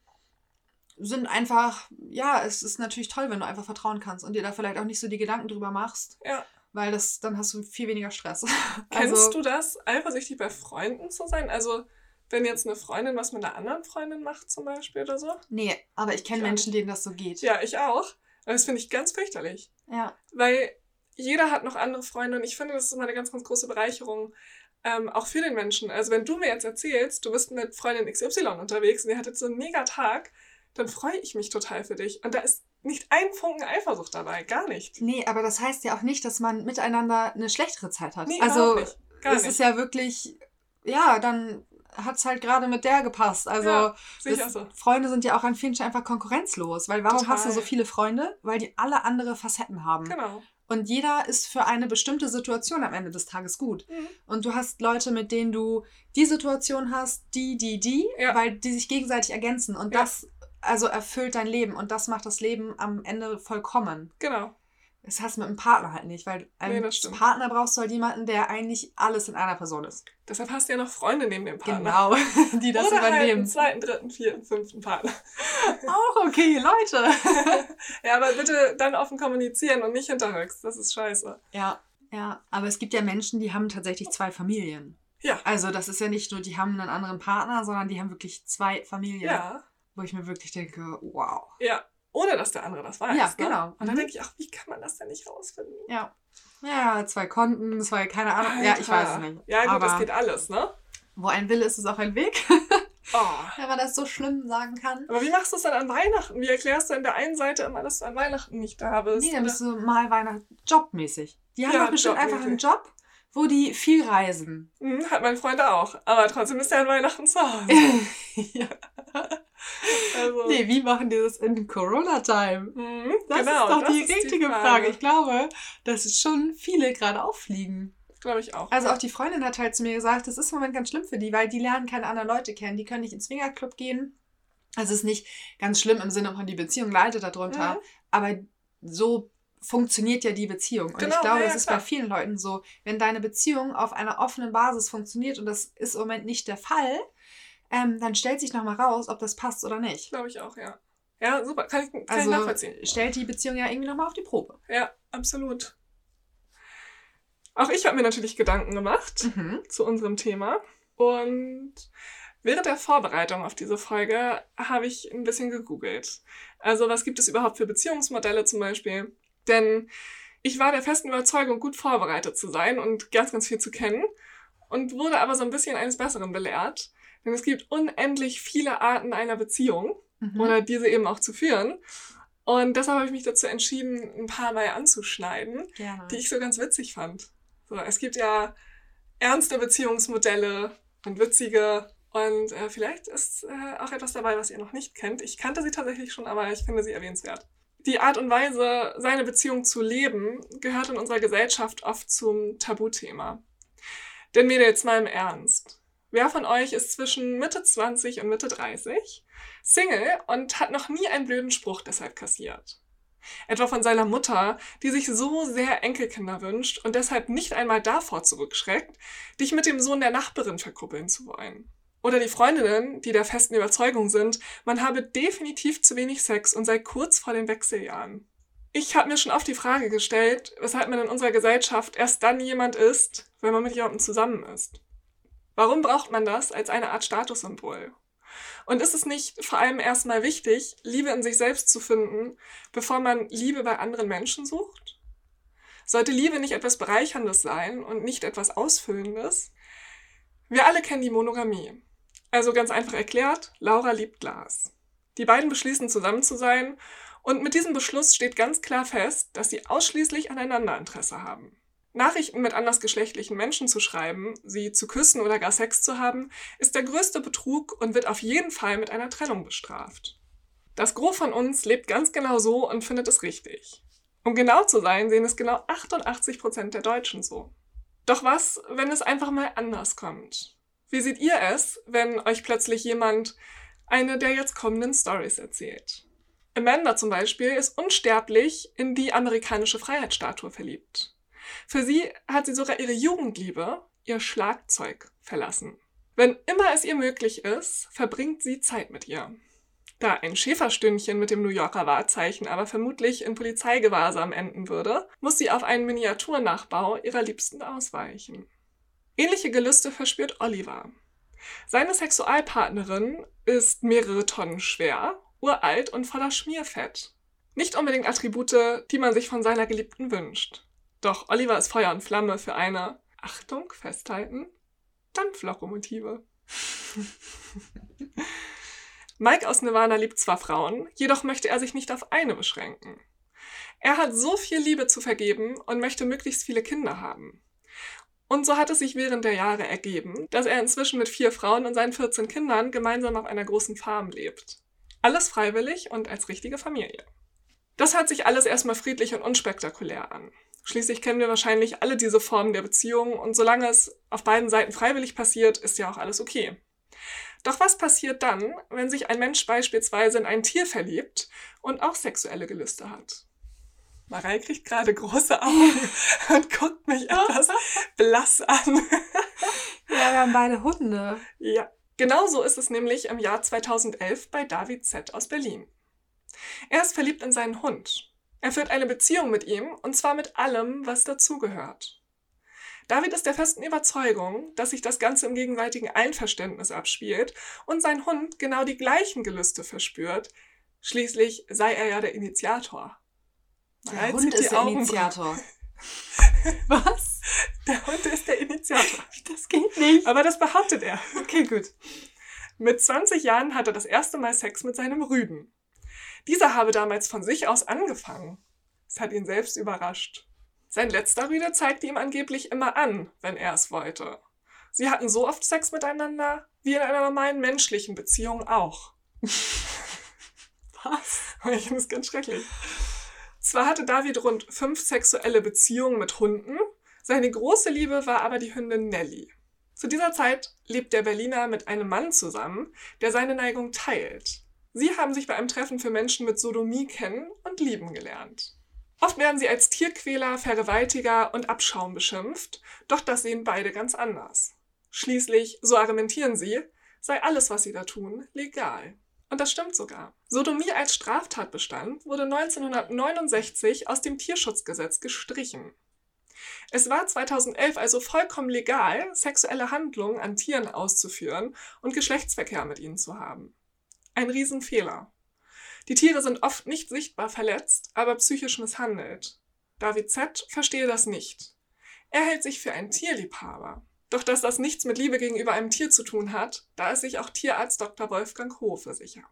sind einfach, ja, es ist natürlich toll, wenn du einfach vertrauen kannst und dir da vielleicht auch nicht so die Gedanken drüber machst, Ja. weil das, dann hast du viel weniger Stress. Kennst also, du das, eifersüchtig bei Freunden zu sein? Also, wenn jetzt eine Freundin was mit einer anderen Freundin macht, zum Beispiel oder so? Nee, aber ich kenne. Menschen, denen das so geht. Ja, ich auch. Aber das finde ich ganz fürchterlich. Ja. Weil jeder hat noch andere Freunde und ich finde, das ist immer eine ganz, ganz große Bereicherung. Ähm, auch für den Menschen. Also, wenn du mir jetzt erzählst, du bist mit Freundin XY unterwegs und ihr hattet so einen mega Tag, dann freue ich mich total für dich. Und da ist nicht ein Funken Eifersucht dabei. Gar nicht. Nee, aber das heißt ja auch nicht, dass man miteinander eine schlechtere Zeit hat. Nee, also nicht. Gar es nicht. ist ja wirklich, ja, dann hat es halt gerade mit der gepasst. Also Ja, das, so. Freunde sind ja auch an vielen Stellen einfach konkurrenzlos. Weil warum hast du so Total. viele Freunde? Weil die alle andere Facetten haben. Genau. Und jeder ist für eine bestimmte Situation am Ende des Tages gut. Mhm. Und du hast Leute, mit denen du die Situation hast, die, die, die, Ja. weil die sich gegenseitig ergänzen. Und Ja. das also erfüllt dein Leben und das macht das Leben am Ende vollkommen. Genau. Das hast du mit einem Partner halt nicht, weil Nee, das stimmt. Partner brauchst du halt jemanden, der eigentlich alles in einer Person ist. Deshalb hast du ja noch Freunde neben dem Partner. Genau, die das Oder halt einen übernehmen. zweiten, dritten, vierten, fünften Partner. Auch okay, Leute. Ja, aber bitte dann offen kommunizieren und nicht hinterrücks. Das ist scheiße. Ja, ja. Aber es gibt ja Menschen, die haben tatsächlich zwei Familien. Ja. Also das ist ja nicht nur, die haben einen anderen Partner, sondern die haben wirklich zwei Familien. Ja. Wo ich mir wirklich denke, wow. Ja. Ohne dass der andere das weiß. Ja, ne? genau. Und dann Mhm. denke ich auch, wie kann man das denn nicht rausfinden? Ja. Ja, zwei Konten, zwei, keine Ahnung. Ja, ich weiß es nicht. Ja, gut, Aber das geht alles, ne? wo ein Wille ist, ist auch ein Weg. Oh. Wenn man das so schlimm sagen kann. Aber wie machst du es dann an Weihnachten? Wie erklärst du an der einen Seite immer, dass du an Weihnachten nicht da bist? Nee, dann bist du mal Weihnachten jobmäßig. Die haben Ja, doch bestimmt einfach einen. Job, wo die viel reisen. Hm, hat mein Freund auch. Aber trotzdem ist er an Weihnachten zu Hause. ja. Also, Nee, wie machen die das in Corona-Time? hm, Das genau, ist doch das die ist richtige Frage. Ich glaube, dass es schon viele gerade auffliegen. Glaube ich auch. Also auch die Freundin hat halt zu mir gesagt, das ist im Moment ganz schlimm für die, weil die lernen keine anderen Leute kennen. Die können nicht ins Swingerclub gehen. Also es ist nicht ganz schlimm im Sinne von die Beziehung leidet darunter. Mhm. Aber so funktioniert ja die Beziehung. Und Genau, ich glaube, ja, das ja, ist klar. bei vielen Leuten so, wenn deine Beziehung auf einer offenen Basis funktioniert und das ist im Moment nicht der Fall, ähm, dann stellt sich nochmal raus, ob das passt oder nicht. Glaube ich auch, ja. Ja, super. Kann ich, kann ich Also nachvollziehen. stellt die Beziehung ja irgendwie nochmal auf die Probe. Ja, absolut. Auch ich habe mir natürlich Gedanken gemacht Mhm. zu unserem Thema. Und während der Vorbereitung auf diese Folge habe ich ein bisschen gegoogelt. Also was gibt es überhaupt für Beziehungsmodelle zum Beispiel? Denn ich war der festen Überzeugung, gut vorbereitet zu sein und ganz, ganz viel zu kennen und wurde aber so ein bisschen eines Besseren belehrt. Denn es gibt unendlich viele Arten einer Beziehung Mhm. oder diese eben auch zu führen. Und deshalb habe ich mich dazu entschieden, ein paar mal anzuschneiden, Gerne. die ich so ganz witzig fand. So, es gibt ja ernste Beziehungsmodelle und witzige. Und äh, vielleicht ist äh, auch etwas dabei, was ihr noch nicht kennt. Ich kannte sie tatsächlich schon, aber ich finde sie erwähnenswert. Die Art und Weise, seine Beziehung zu leben, gehört in unserer Gesellschaft oft zum Tabuthema. Denn wieder jetzt mal im Ernst. Wer von euch ist zwischen Mitte 20 und Mitte 30, Single und hat noch nie einen blöden Spruch deshalb kassiert? Etwa von seiner Mutter, die sich so sehr Enkelkinder wünscht und deshalb nicht einmal davor zurückschreckt, dich mit dem Sohn der Nachbarin verkuppeln zu wollen. Oder die Freundinnen, die der festen Überzeugung sind, man habe definitiv zu wenig Sex und sei kurz vor den Wechseljahren. Ich habe mir schon oft die Frage gestellt, weshalb man in unserer Gesellschaft erst dann jemand ist, wenn man mit jemandem zusammen ist. Warum braucht man das als eine Art Statussymbol? Und ist es nicht vor allem erstmal wichtig, Liebe in sich selbst zu finden, bevor man Liebe bei anderen Menschen sucht? Sollte Liebe nicht etwas Bereicherndes sein und nicht etwas Ausfüllendes? Wir alle kennen die Monogamie. Also ganz einfach erklärt, Laura liebt Lars. Die beiden beschließen zusammen zu sein und mit diesem Beschluss steht ganz klar fest, dass sie ausschließlich aneinander Interesse haben. Nachrichten mit andersgeschlechtlichen Menschen zu schreiben, sie zu küssen oder gar Sex zu haben, ist der größte Betrug und wird auf jeden Fall mit einer Trennung bestraft. Das Gros von uns lebt ganz genau so und findet es richtig. Um genau zu sein, sehen es genau 88 Prozent der Deutschen so. Doch was, wenn es einfach mal anders kommt? Wie seht ihr es, wenn euch plötzlich jemand eine der jetzt kommenden Stories erzählt? Amanda zum Beispiel ist unsterblich in die amerikanische Freiheitsstatue verliebt. Für sie hat sie sogar ihre Jugendliebe, ihr Schlagzeug, verlassen. Wenn immer es ihr möglich ist, verbringt sie Zeit mit ihr. Da ein Schäferstündchen mit dem New Yorker Wahrzeichen aber vermutlich in Polizeigewahrsam enden würde, muss sie auf einen Miniaturnachbau ihrer Liebsten ausweichen. Ähnliche Gelüste verspürt Oliver. Seine Sexualpartnerin ist mehrere Tonnen schwer, uralt und voller Schmierfett. Nicht unbedingt Attribute, die man sich von seiner Geliebten wünscht. Doch Oliver ist Feuer und Flamme für eine, Achtung, festhalten, Dampflokomotive. Mike aus Nirvana liebt zwar Frauen, jedoch möchte er sich nicht auf eine beschränken. Er hat so viel Liebe zu vergeben und möchte möglichst viele Kinder haben. Und so hat es sich während der Jahre ergeben, dass er inzwischen mit vier Frauen und seinen 14 Kindern gemeinsam auf einer großen Farm lebt. Alles freiwillig und als richtige Familie. Das hört sich alles erstmal friedlich und unspektakulär an. Schließlich kennen wir wahrscheinlich alle diese Formen der Beziehung und solange es auf beiden Seiten freiwillig passiert, ist ja auch alles okay. Doch was passiert dann, wenn sich ein Mensch beispielsweise in ein Tier verliebt und auch sexuelle Gelüste hat? Marei kriegt gerade große Augen und guckt mich etwas blass an. ja, wir haben beide Hunde. Ja, genau so ist es nämlich im Jahr 2011 bei David Z. aus Berlin. Er ist verliebt in seinen Hund er führt eine Beziehung mit ihm, und zwar mit allem, was dazugehört. David ist der festen Überzeugung, dass sich das Ganze im gegenseitigen Einverständnis abspielt und sein Hund genau die gleichen Gelüste verspürt. Schließlich sei er ja der Initiator. Der Hund ist der Augen Initiator. Was? Der Hund ist der Initiator. Das geht nicht. Aber das behauptet er. Okay, gut. Mit 20 Jahren hat er das erste Mal Sex mit seinem Rüden. Dieser habe damals von sich aus angefangen. Es hat ihn selbst überrascht. Sein letzter Rüde zeigte ihm angeblich immer an, wenn er es wollte. Sie hatten so oft Sex miteinander, wie in einer normalen menschlichen Beziehung auch. Was? Ich finde es ganz schrecklich. Zwar hatte David rund fünf sexuelle Beziehungen mit Hunden, seine große Liebe war aber die Hündin Nelly. Zu dieser Zeit lebt der Berliner mit einem Mann zusammen, der seine Neigung teilt. Sie haben sich bei einem Treffen für Menschen mit Sodomie kennen und lieben gelernt. Oft werden sie als Tierquäler, Vergewaltiger und Abschaum beschimpft, doch das sehen beide ganz anders. Schließlich, so argumentieren sie, sei alles, was sie da tun, legal. Und das stimmt sogar. Sodomie als Straftatbestand wurde 1969 aus dem Tierschutzgesetz gestrichen. Es war 2011 also vollkommen legal, sexuelle Handlungen an Tieren auszuführen und Geschlechtsverkehr mit ihnen zu haben. Ein Riesenfehler. Die Tiere sind oft nicht sichtbar verletzt, aber psychisch misshandelt. David Z. verstehe das nicht. Er hält sich für einen Tierliebhaber. Doch dass das nichts mit Liebe gegenüber einem Tier zu tun hat, da ist sich auch Tierarzt Dr. Wolfgang Hofe sicher.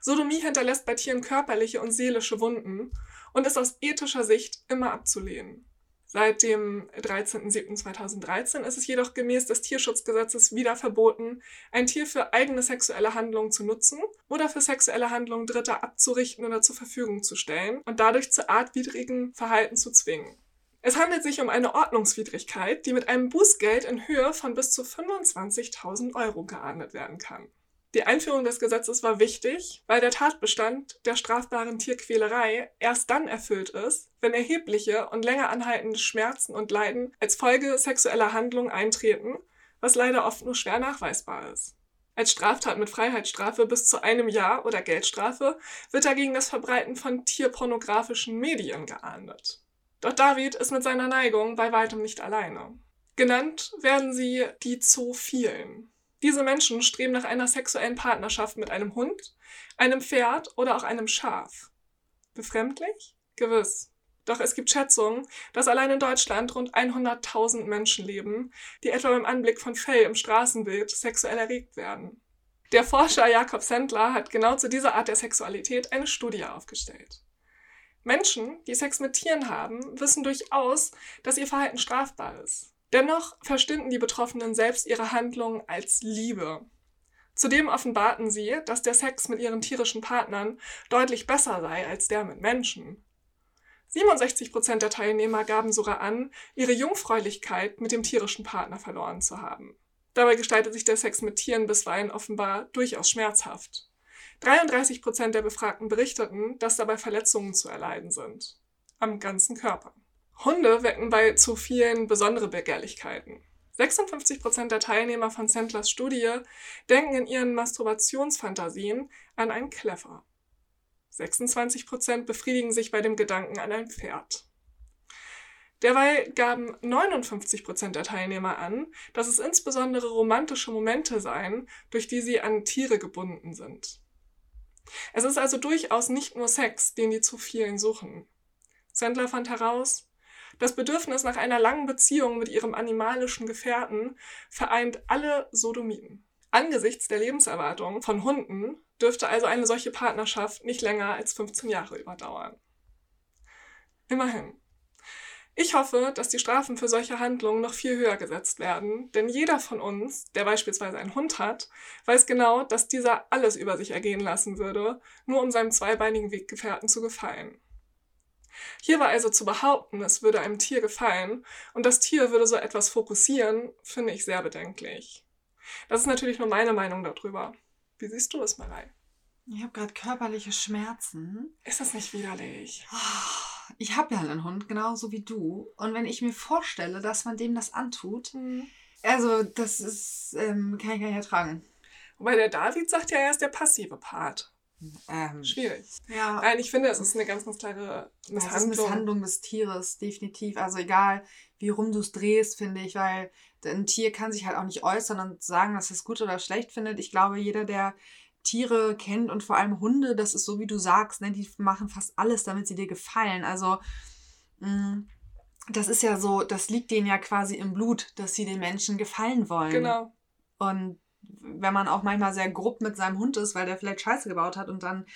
Sodomie hinterlässt bei Tieren körperliche und seelische Wunden und ist aus ethischer Sicht immer abzulehnen. Seit dem 13.07.2013 ist es jedoch gemäß des Tierschutzgesetzes wieder verboten, ein Tier für eigene sexuelle Handlungen zu nutzen oder für sexuelle Handlungen Dritter abzurichten oder zur Verfügung zu stellen und dadurch zu artwidrigen Verhalten zu zwingen. Es handelt sich um eine Ordnungswidrigkeit, die mit einem Bußgeld in Höhe von bis zu 25.000 Euro geahndet werden kann. Die Einführung des Gesetzes war wichtig, weil der Tatbestand der strafbaren Tierquälerei erst dann erfüllt ist, wenn erhebliche und länger anhaltende Schmerzen und Leiden als Folge sexueller Handlungen eintreten, was leider oft nur schwer nachweisbar ist. Als Straftat mit Freiheitsstrafe bis zu einem Jahr oder Geldstrafe wird dagegen das Verbreiten von tierpornografischen Medien geahndet. Doch David ist mit seiner Neigung bei weitem nicht alleine. Genannt werden sie die Zoophilen. Diese Menschen streben nach einer sexuellen Partnerschaft mit einem Hund, einem Pferd oder auch einem Schaf. Befremdlich? Gewiss. Doch es gibt Schätzungen, dass allein in Deutschland rund 100.000 Menschen leben, die etwa beim Anblick von Fell im Straßenbild sexuell erregt werden. Der Forscher Jakob Sendler hat genau zu dieser Art der Sexualität eine Studie aufgestellt. Menschen, die Sex mit Tieren haben, wissen durchaus, dass ihr Verhalten strafbar ist. Dennoch verstünden die Betroffenen selbst ihre Handlungen als Liebe. Zudem offenbarten sie, dass der Sex mit ihren tierischen Partnern deutlich besser sei als der mit Menschen. 67 Prozent der Teilnehmer gaben sogar an, ihre Jungfräulichkeit mit dem tierischen Partner verloren zu haben. Dabei gestaltet sich der Sex mit Tieren bisweilen offenbar durchaus schmerzhaft. 33 Prozent der Befragten berichteten, dass dabei Verletzungen zu erleiden sind. Am ganzen Körper. Hunde wecken bei zu vielen besondere Begehrlichkeiten. 56 Prozent der Teilnehmer von Sandlers Studie denken in ihren Masturbationsfantasien an einen Kleffer. 26 Prozent befriedigen sich bei dem Gedanken an ein Pferd. Derweil gaben 59 Prozent der Teilnehmer an, dass es insbesondere romantische Momente seien, durch die sie an Tiere gebunden sind. Es ist also durchaus nicht nur Sex, den die zu vielen suchen. Sandler fand heraus, das Bedürfnis nach einer langen Beziehung mit ihrem animalischen Gefährten vereint alle Sodomiten. Angesichts der Lebenserwartung von Hunden dürfte also eine solche Partnerschaft nicht länger als 15 Jahre überdauern. Immerhin. Ich hoffe, dass die Strafen für solche Handlungen noch viel höher gesetzt werden, denn jeder von uns, der beispielsweise einen Hund hat, weiß genau, dass dieser alles über sich ergehen lassen würde, nur um seinem zweibeinigen Weggefährten zu gefallen. Hier war also zu behaupten, es würde einem Tier gefallen und das Tier würde so etwas fokussieren, finde ich sehr bedenklich. Das ist natürlich nur meine Meinung darüber. Wie siehst du es, Marei? Ich habe gerade körperliche Schmerzen. Ist das nicht widerlich? Ich habe ja einen Hund, genauso wie du. Und wenn ich mir vorstelle, dass man dem das antut, mhm. also das ist, ähm, kann ich gar nicht ertragen. Wobei der David sagt ja, er ist der passive Part. Ähm, Schwierig. Ja. Nein, ich finde, es ist eine ganz, ganz klare Misshandlung. Es ist Misshandlung des Tieres, definitiv. Also egal, wie rum du es drehst, finde ich, weil ein Tier kann sich halt auch nicht äußern und sagen, dass es gut oder schlecht findet. Ich glaube, jeder, der Tiere kennt und vor allem Hunde, das ist so, wie du sagst, ne, die machen fast alles, damit sie dir gefallen. Also, mh, mm, das ist ja so, das liegt denen ja quasi im Blut, dass sie den Menschen gefallen wollen. Genau. Und wenn man auch manchmal sehr grob mit seinem Hund ist, weil der vielleicht Scheiße gebaut hat und dann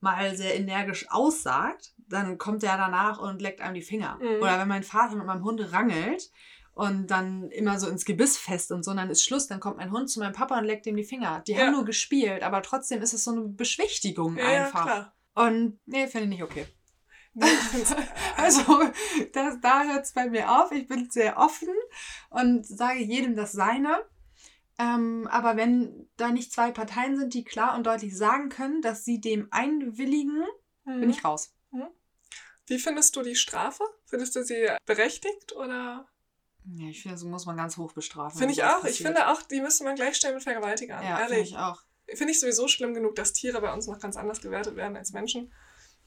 mal sehr energisch aussagt, dann kommt er danach und leckt einem die Finger. Mhm. Oder wenn mein Vater mit meinem Hund rangelt und dann immer so ins Gebiss fest und so, und dann ist Schluss, dann kommt mein Hund zu meinem Papa und leckt ihm die Finger. Die ja. haben nur gespielt, aber trotzdem ist es so eine Beschwichtigung ja, einfach. Ja, und nee, finde ich nicht okay. also, das, da hört es bei mir auf. Ich bin sehr offen und sage jedem das Seine. Ähm, aber wenn da nicht zwei Parteien sind, die klar und deutlich sagen können, dass sie dem einwilligen, mhm. bin ich raus. Mhm. Wie findest du die Strafe? Findest du sie berechtigt oder? Ja, ich finde, so muss man ganz hoch bestrafen. Finde ich auch. Ich finde auch, die müsste man gleichstellen mit Vergewaltigern. Ja, finde ich auch. Finde ich sowieso schlimm genug, dass Tiere bei uns noch ganz anders gewertet werden als Menschen.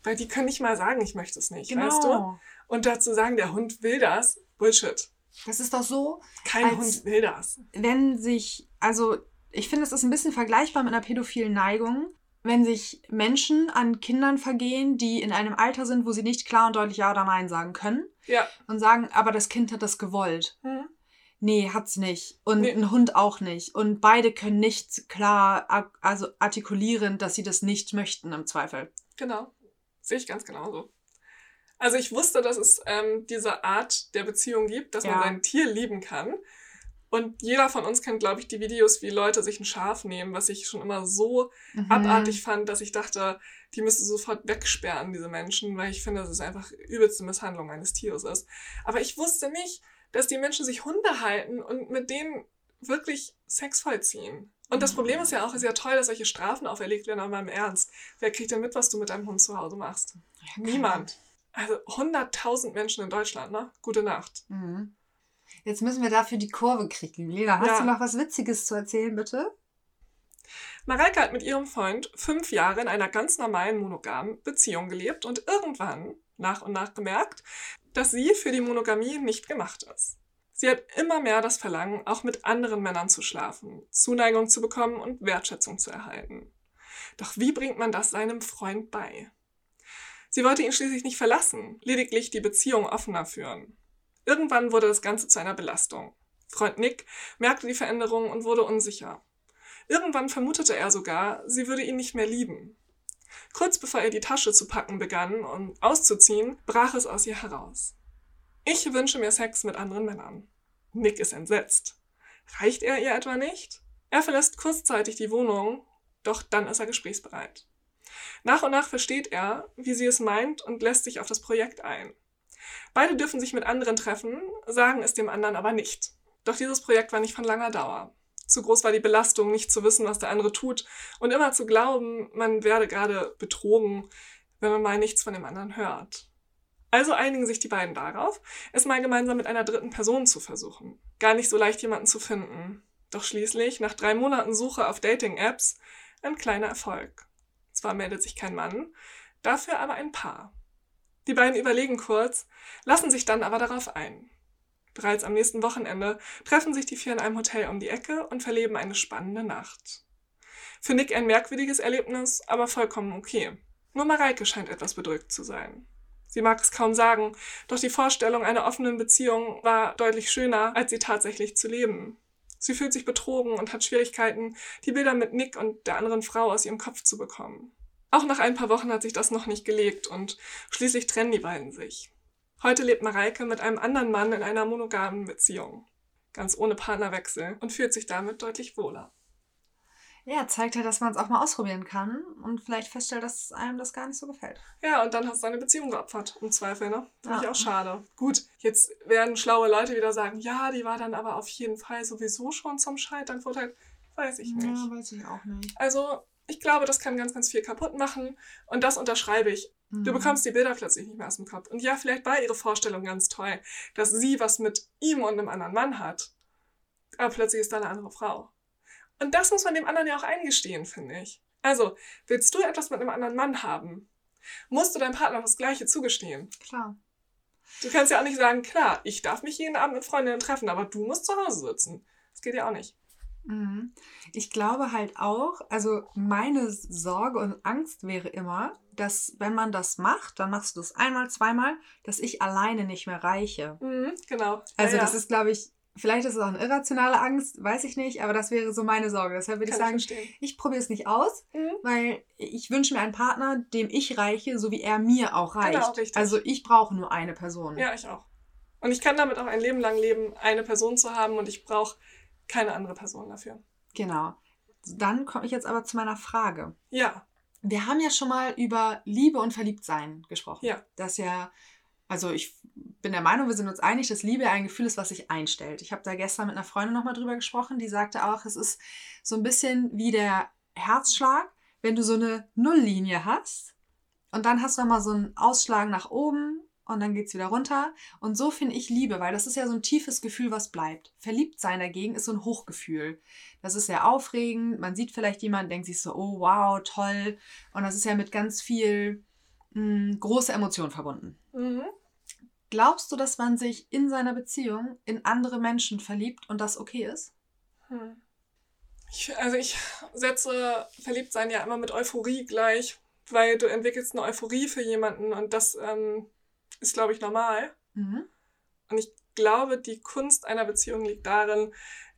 Weil die können nicht mal sagen, ich möchte es nicht, genau. weißt du? Und dazu sagen, der Hund will das, Bullshit. Das ist doch so. Kein Hund will das. Wenn sich, also ich finde, es ist ein bisschen vergleichbar mit einer pädophilen Neigung. Wenn sich Menschen an Kindern vergehen, die in einem Alter sind, wo sie nicht klar und deutlich Ja oder Nein sagen können. Ja. Und sagen, aber das Kind hat das gewollt. Mhm. Nee, hat's nicht. Und nee. ein Hund auch nicht. Und beide können nicht klar also artikulieren, dass sie das nicht möchten im Zweifel. Genau. Sehe ich ganz genauso. Also ich wusste, dass es ähm, diese Art der Beziehung gibt, dass ja. man sein Tier lieben kann. Und jeder von uns kennt, glaube ich, die Videos, wie Leute sich ein Schaf nehmen, was ich schon immer so mhm. abartig fand, dass ich dachte, die müsste sofort wegsperren, diese Menschen, weil ich finde, dass es einfach übelste Misshandlung eines Tieres ist. Aber ich wusste nicht, dass die Menschen sich Hunde halten und mit denen wirklich Sex vollziehen. Und das Problem ist ja auch, es ist ja toll, dass solche Strafen auferlegt werden, aber im Ernst. Wer kriegt denn mit, was du mit deinem Hund zu Hause machst? Ja, Niemand. Also 100.000 Menschen in Deutschland, ne? Gute Nacht. Mhm. Jetzt müssen wir dafür die Kurve kriegen. Lena, hast ja. du noch was Witziges zu erzählen, bitte? Mareike hat mit ihrem Freund fünf Jahre in einer ganz normalen monogamen Beziehung gelebt und irgendwann nach und nach gemerkt, dass sie für die Monogamie nicht gemacht ist. Sie hat immer mehr das Verlangen, auch mit anderen Männern zu schlafen, Zuneigung zu bekommen und Wertschätzung zu erhalten. Doch wie bringt man das seinem Freund bei? Sie wollte ihn schließlich nicht verlassen, lediglich die Beziehung offener führen. Irgendwann wurde das Ganze zu einer Belastung. Freund Nick merkte die Veränderung und wurde unsicher. Irgendwann vermutete er sogar, sie würde ihn nicht mehr lieben. Kurz bevor er die Tasche zu packen begann und auszuziehen, brach es aus ihr heraus. Ich wünsche mir Sex mit anderen Männern. Nick ist entsetzt. Reicht er ihr etwa nicht? Er verlässt kurzzeitig die Wohnung, doch dann ist er gesprächsbereit. Nach und nach versteht er, wie sie es meint und lässt sich auf das Projekt ein. Beide dürfen sich mit anderen treffen, sagen es dem anderen aber nicht. Doch dieses Projekt war nicht von langer Dauer. Zu groß war die Belastung, nicht zu wissen, was der andere tut und immer zu glauben, man werde gerade betrogen, wenn man mal nichts von dem anderen hört. Also einigen sich die beiden darauf, es mal gemeinsam mit einer dritten Person zu versuchen. Gar nicht so leicht jemanden zu finden. Doch schließlich, nach drei Monaten Suche auf Dating-Apps, ein kleiner Erfolg. Zwar meldet sich kein Mann, dafür aber ein Paar. Die beiden überlegen kurz, lassen sich dann aber darauf ein. Bereits am nächsten Wochenende treffen sich die vier in einem Hotel um die Ecke und verleben eine spannende Nacht. Für Nick ein merkwürdiges Erlebnis, aber vollkommen okay. Nur Mareike scheint etwas bedrückt zu sein. Sie mag es kaum sagen, doch die Vorstellung einer offenen Beziehung war deutlich schöner, als sie tatsächlich zu leben. Sie fühlt sich betrogen und hat Schwierigkeiten, die Bilder mit Nick und der anderen Frau aus ihrem Kopf zu bekommen. Auch nach ein paar Wochen hat sich das noch nicht gelegt und schließlich trennen die beiden sich. Heute lebt Mareike mit einem anderen Mann in einer monogamen Beziehung. Ganz ohne Partnerwechsel und fühlt sich damit deutlich wohler. Ja, zeigt halt, dass man es auch mal ausprobieren kann und vielleicht feststellt, dass einem das gar nicht so gefällt. Ja, und dann hast du deine Beziehung geopfert, im Zweifel, ne? Finde ja. ich auch schade. Gut, jetzt werden schlaue Leute wieder sagen, ja, die war dann aber auf jeden Fall sowieso schon zum Scheitern verurteilt. Weiß ich nicht. Ja, weiß ich auch nicht. Also, ich glaube, das kann ganz, ganz viel kaputt machen. Und das unterschreibe ich. Du mhm. bekommst die Bilder plötzlich nicht mehr aus dem Kopf. Und ja, vielleicht war ihre Vorstellung ganz toll, dass sie was mit ihm und einem anderen Mann hat. Aber plötzlich ist da eine andere Frau. Und das muss man dem anderen ja auch eingestehen, finde ich. Also, willst du etwas mit einem anderen Mann haben, musst du deinem Partner das Gleiche zugestehen. Klar. Du kannst ja auch nicht sagen, klar, ich darf mich jeden Abend mit Freundinnen treffen, aber du musst zu Hause sitzen. Das geht ja auch nicht. Mhm. Ich glaube halt auch, also meine Sorge und Angst wäre immer, dass wenn man das macht, dann machst du das einmal, zweimal, dass ich alleine nicht mehr reiche. Mhm, genau. Also ja, das ja. ist, glaube ich, vielleicht ist es auch eine irrationale Angst, weiß ich nicht, aber das wäre so meine Sorge. Deshalb würde ich sagen, ich, ich probiere es nicht aus, mhm. weil ich wünsche mir einen Partner, dem ich reiche, so wie er mir auch reicht. Genau, richtig. Also ich brauche nur eine Person. Ja, ich auch. Und ich kann damit auch ein Leben lang leben, eine Person zu haben und ich brauche keine andere Person dafür. Genau. Dann komme ich jetzt aber zu meiner Frage. Ja. Wir haben ja schon mal über Liebe und Verliebtsein gesprochen. Ja. Das ja, also ich bin der Meinung, wir sind uns einig, dass Liebe ein Gefühl ist, was sich einstellt. Ich habe da gestern mit einer Freundin nochmal drüber gesprochen, die sagte auch, es ist so ein bisschen wie der Herzschlag, wenn du so eine Nulllinie hast und dann hast du nochmal so einen Ausschlag nach oben und dann geht es wieder runter. Und so finde ich Liebe, weil das ist ja so ein tiefes Gefühl, was bleibt. Verliebt sein dagegen ist so ein Hochgefühl. Das ist sehr aufregend. Man sieht vielleicht jemanden, denkt sich so, oh wow, toll. Und das ist ja mit ganz viel mh, hm, große Emotionen verbunden. Mhm. Glaubst du, dass man sich in seiner Beziehung in andere Menschen verliebt und das okay ist? Hm. Ich, also ich setze Verliebtsein ja immer mit Euphorie gleich, weil du entwickelst eine Euphorie für jemanden und das ähm, ist, glaube ich, normal. Mhm. Und ich glaube, die Kunst einer Beziehung liegt darin,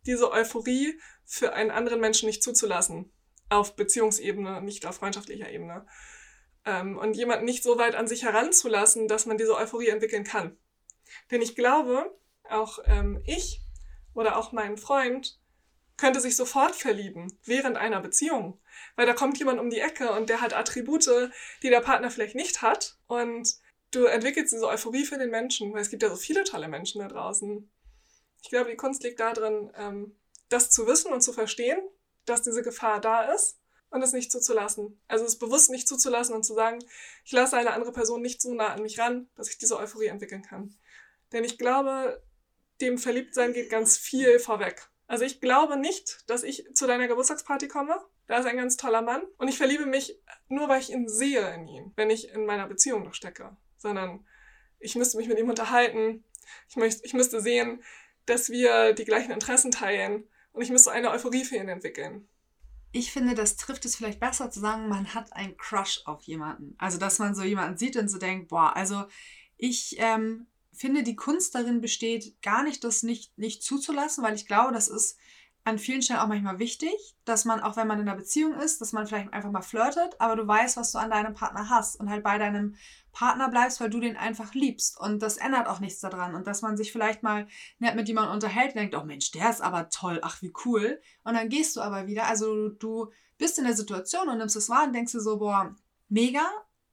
diese Euphorie für einen anderen Menschen nicht zuzulassen. Auf Beziehungsebene, nicht auf freundschaftlicher Ebene. Ähm, und jemanden nicht so weit an sich heranzulassen, dass man diese Euphorie entwickeln kann. Denn ich glaube, auch ähm, ich oder auch mein Freund könnte sich sofort verlieben während einer Beziehung. Weil da kommt jemand um die Ecke und der hat Attribute, die der Partner vielleicht nicht hat. Und du entwickelst diese Euphorie für den Menschen, weil es gibt ja so viele tolle Menschen da draußen. Ich glaube, die Kunst liegt darin, ähm, das zu wissen und zu verstehen, dass diese Gefahr da ist und es nicht zuzulassen. Also es bewusst nicht zuzulassen und zu sagen, ich lasse eine andere Person nicht so nah an mich ran, dass ich diese Euphorie entwickeln kann. Denn ich glaube, dem Verliebtsein geht ganz viel vorweg. Also ich glaube nicht, dass ich zu deiner Geburtstagsparty komme da ist ein ganz toller Mann und ich verliebe mich nur, weil ich ihn sehe in ihm, wenn ich in meiner Beziehung noch stecke, sondern ich müsste mich mit ihm unterhalten, ich, möchte, ich müsste sehen, dass wir die gleichen Interessen teilen und ich müsste eine Euphorie für ihn entwickeln. Ich finde, das trifft es vielleicht besser zu sagen, man hat einen Crush auf jemanden. Also, dass man so jemanden sieht und so denkt, boah, also ich ähm, finde, die Kunst darin besteht, gar nicht das nicht, nicht zuzulassen, weil ich glaube, das ist an vielen Stellen auch manchmal wichtig, dass man, auch wenn man in einer Beziehung ist, dass man vielleicht einfach mal flirtet, aber du weißt, was du an deinem Partner hast und halt bei deinem Partner bleibst, weil du den einfach liebst. Und das ändert auch nichts daran. Und dass man sich vielleicht mal nett mit jemandem unterhält und denkt, oh Mensch, der ist aber toll, ach wie cool. Und dann gehst du aber wieder. Also du bist in der Situation und nimmst es wahr und denkst dir so, boah, mega,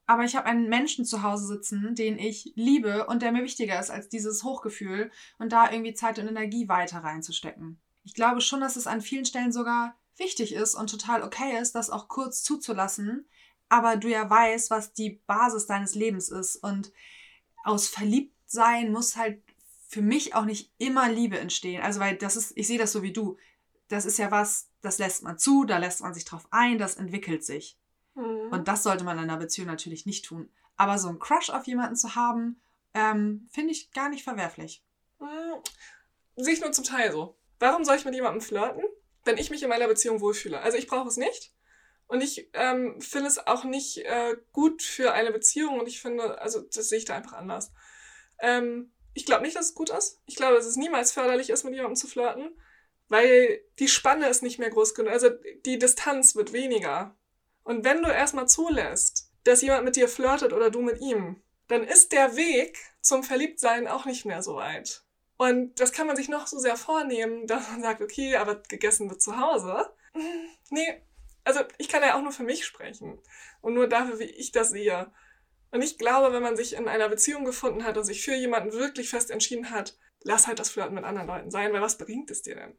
aber ich habe einen Menschen zu Hause sitzen, den ich liebe und der mir wichtiger ist als dieses Hochgefühl und da irgendwie Zeit und Energie weiter reinzustecken. Ich glaube schon, dass es an vielen Stellen sogar wichtig ist und total okay ist, das auch kurz zuzulassen, aber du ja weißt, was die Basis deines Lebens ist und aus Verliebtsein muss halt für mich auch nicht immer Liebe entstehen. Also, weil das ist, ich sehe das so wie du. Das ist ja was, das lässt man zu, da lässt man sich drauf ein, das entwickelt sich. Mhm. Und das sollte man in einer Beziehung natürlich nicht tun. Aber so einen Crush auf jemanden zu haben, ähm, finde ich gar nicht verwerflich. Mhm. Sehe ich nur zum Teil so. Warum soll ich mit jemandem flirten, wenn ich mich in meiner Beziehung wohlfühle? Also ich brauche es nicht. Und ich ähm, finde es auch nicht äh, gut für eine Beziehung und ich finde, also das sehe ich da einfach anders. Ähm, ich glaube nicht, dass es gut ist. Ich glaube, dass es niemals förderlich ist, mit jemandem zu flirten, weil die Spanne ist nicht mehr groß genug. Also die Distanz wird weniger. Und wenn du erstmal zulässt, dass jemand mit dir flirtet oder du mit ihm, dann ist der Weg zum Verliebtsein auch nicht mehr so weit. Und das kann man sich noch so sehr vornehmen, dass man sagt, okay, aber gegessen wird zu Hause. Nee, also ich kann ja auch nur für mich sprechen und nur dafür, wie ich das sehe. Und ich glaube, wenn man sich in einer Beziehung gefunden hat und sich für jemanden wirklich fest entschieden hat, lass halt das Flirten mit anderen Leuten sein, weil was bringt es dir denn?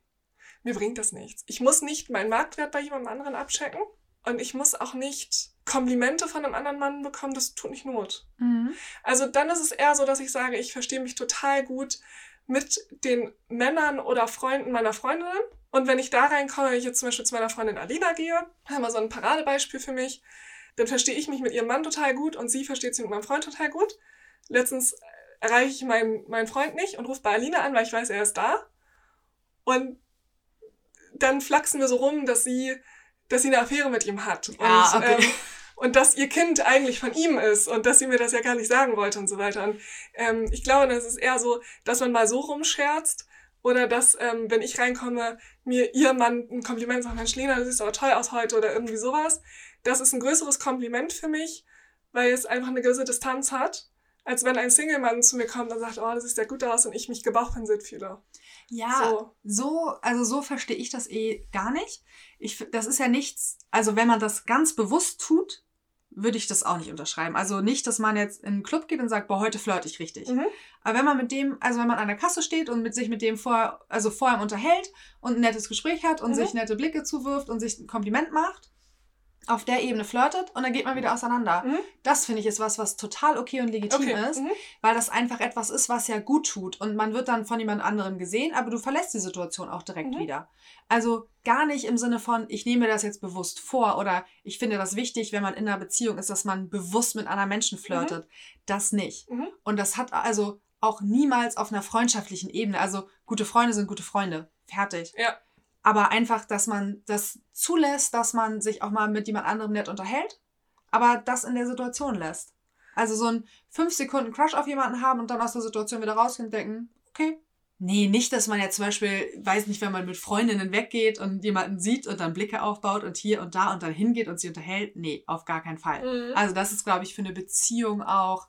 Mir bringt das nichts. Ich muss nicht meinen Marktwert bei jemandem anderen abchecken. Und ich muss auch nicht Komplimente von einem anderen Mann bekommen, das tut nicht Not. Mhm. Also dann ist es eher so, dass ich sage, ich verstehe mich total gut mit den Männern oder Freunden meiner Freundinnen. Und wenn ich da reinkomme, wenn ich jetzt zum Beispiel zu meiner Freundin Alina gehe, haben wir so ein Paradebeispiel für mich, dann verstehe ich mich mit ihrem Mann total gut und sie versteht sich mit meinem Freund total gut. Letztens erreiche ich meinen, meinen Freund nicht und rufe bei Alina an, weil ich weiß, er ist da. Und dann flachsen wir so rum, dass sie dass sie eine Affäre mit ihm hat. Und, ah, okay. ähm, und dass ihr Kind eigentlich von ihm ist und dass sie mir das ja gar nicht sagen wollte und so weiter. Und ähm, ich glaube, das ist eher so, dass man mal so rumscherzt oder dass, ähm, wenn ich reinkomme, mir ihr Mann ein Kompliment sagt, Mensch, Lena, du siehst aber toll aus heute oder irgendwie sowas. Das ist ein größeres Kompliment für mich, weil es einfach eine gewisse Distanz hat, als wenn ein Single-Mann zu mir kommt und sagt, oh, das sieht ja gut aus und ich mich gebauchpinselt fühle. Ja, so. so, also so verstehe ich das eh gar nicht. Ich, das ist ja nichts, also wenn man das ganz bewusst tut, würde ich das auch nicht unterschreiben. Also nicht, dass man jetzt in einen Club geht und sagt, boah, heute flirte ich richtig. Mhm. Aber wenn man mit dem, also wenn man an der Kasse steht und mit sich mit dem vor, also vor ihm unterhält und ein nettes Gespräch hat und mhm. sich nette Blicke zuwirft und sich ein Kompliment macht, auf der Ebene flirtet und dann geht man wieder auseinander. Mhm. Das finde ich ist was, was total okay und legitim okay. ist, mhm. weil das einfach etwas ist, was ja gut tut und man wird dann von jemand anderem gesehen, aber du verlässt die Situation auch direkt mhm. wieder. Also gar nicht im Sinne von, ich nehme das jetzt bewusst vor oder ich finde das wichtig, wenn man in einer Beziehung ist, dass man bewusst mit anderen Menschen mhm. flirtet. Das nicht. Mhm. Und das hat also auch niemals auf einer freundschaftlichen Ebene. Also gute Freunde sind gute Freunde. Fertig. Ja aber einfach, dass man das zulässt, dass man sich auch mal mit jemand anderem nett unterhält, aber das in der Situation lässt. Also so ein 5 Sekunden Crush auf jemanden haben und dann aus der Situation wieder rausgehen und denken, okay. Nee, nicht, dass man jetzt zum Beispiel, weiß nicht, wenn man mit Freundinnen weggeht und jemanden sieht und dann Blicke aufbaut und hier und da und dann hingeht und sie unterhält. Nee, auf gar keinen Fall. Mhm. Also das ist, glaube ich, für eine Beziehung auch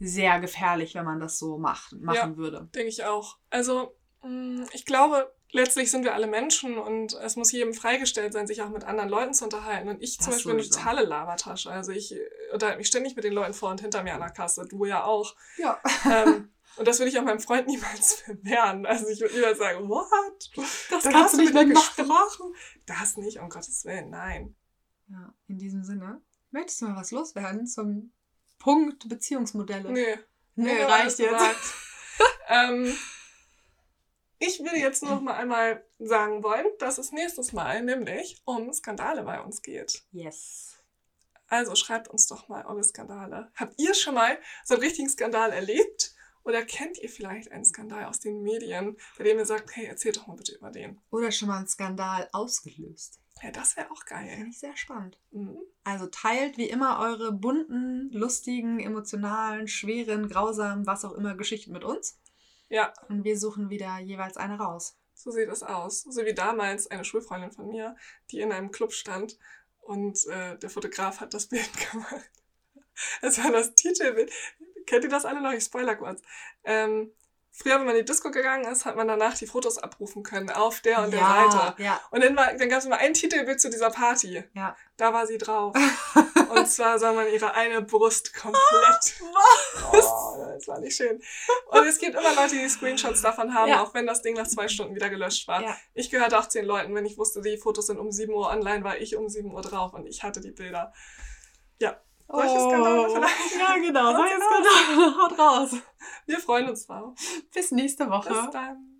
sehr gefährlich, wenn man das so macht, machen ja, würde. Denke ich auch. Also mm, ich glaube, letztlich sind wir alle Menschen und es muss jedem freigestellt sein, sich auch mit anderen Leuten zu unterhalten. Und ich das zum Beispiel bin eine totale Lavatasche. Also ich unterhalte mich ständig mit den Leuten vor und hinter mir an der Kasse. Du ja auch. Ja. Ähm, und das würde ich auch meinem Freund niemals verwehren. Also ich würde niemals sagen, what? Das da kannst du nicht mehr gesprochen. Das nicht, um Gottes Willen, nein. Ja, in diesem Sinne. Möchtest du mal was loswerden zum Punkt Beziehungsmodelle? Nee. Nee, nee reicht jetzt. ähm, Ich würde jetzt noch mal einmal sagen wollen, dass es nächstes Mal nämlich um Skandale bei uns geht. Yes. Also schreibt uns doch mal eure Skandale. Habt ihr schon mal so einen richtigen Skandal erlebt? Oder kennt ihr vielleicht einen Skandal aus den Medien, bei dem ihr sagt, hey, erzählt doch mal bitte über den? Oder schon mal einen Skandal ausgelöst. Ja, das wäre auch geil. Finde ich sehr spannend. Mhm. Also teilt wie immer eure bunten, lustigen, emotionalen, schweren, grausamen, was auch immer Geschichten mit uns. Ja, Und wir suchen wieder jeweils eine raus. so sieht es aus. So wie damals eine Schulfreundin von mir, die in einem Club stand und äh, der Fotograf hat das Bild gemacht. Es war das Titelbild. Kennt ihr das alle noch? Ich spoiler kurz. Ähm, früher, wenn man in die Disco gegangen ist, hat man danach die Fotos abrufen können auf der und der Seite. ja, Und dann, war- dann gab es immer ein Titelbild zu dieser Party. ja. Da war sie drauf. Und zwar sah man ihre eine Brust komplett. Oh, das war nicht schön. Und es gibt immer Leute, die Screenshots davon haben, Ja. auch wenn das Ding nach zwei Stunden wieder gelöscht war. Ja. Ich gehörte auch zu den Leuten, wenn ich wusste, die Fotos sind um 7 Uhr online, war ich um 7 Uhr drauf und ich hatte die Bilder. Ja, solche Skandale vielleicht. Ja, genau. Solche Solche Skandale. Haut raus. Wir freuen uns drauf. Bis nächste Woche. Bis dann.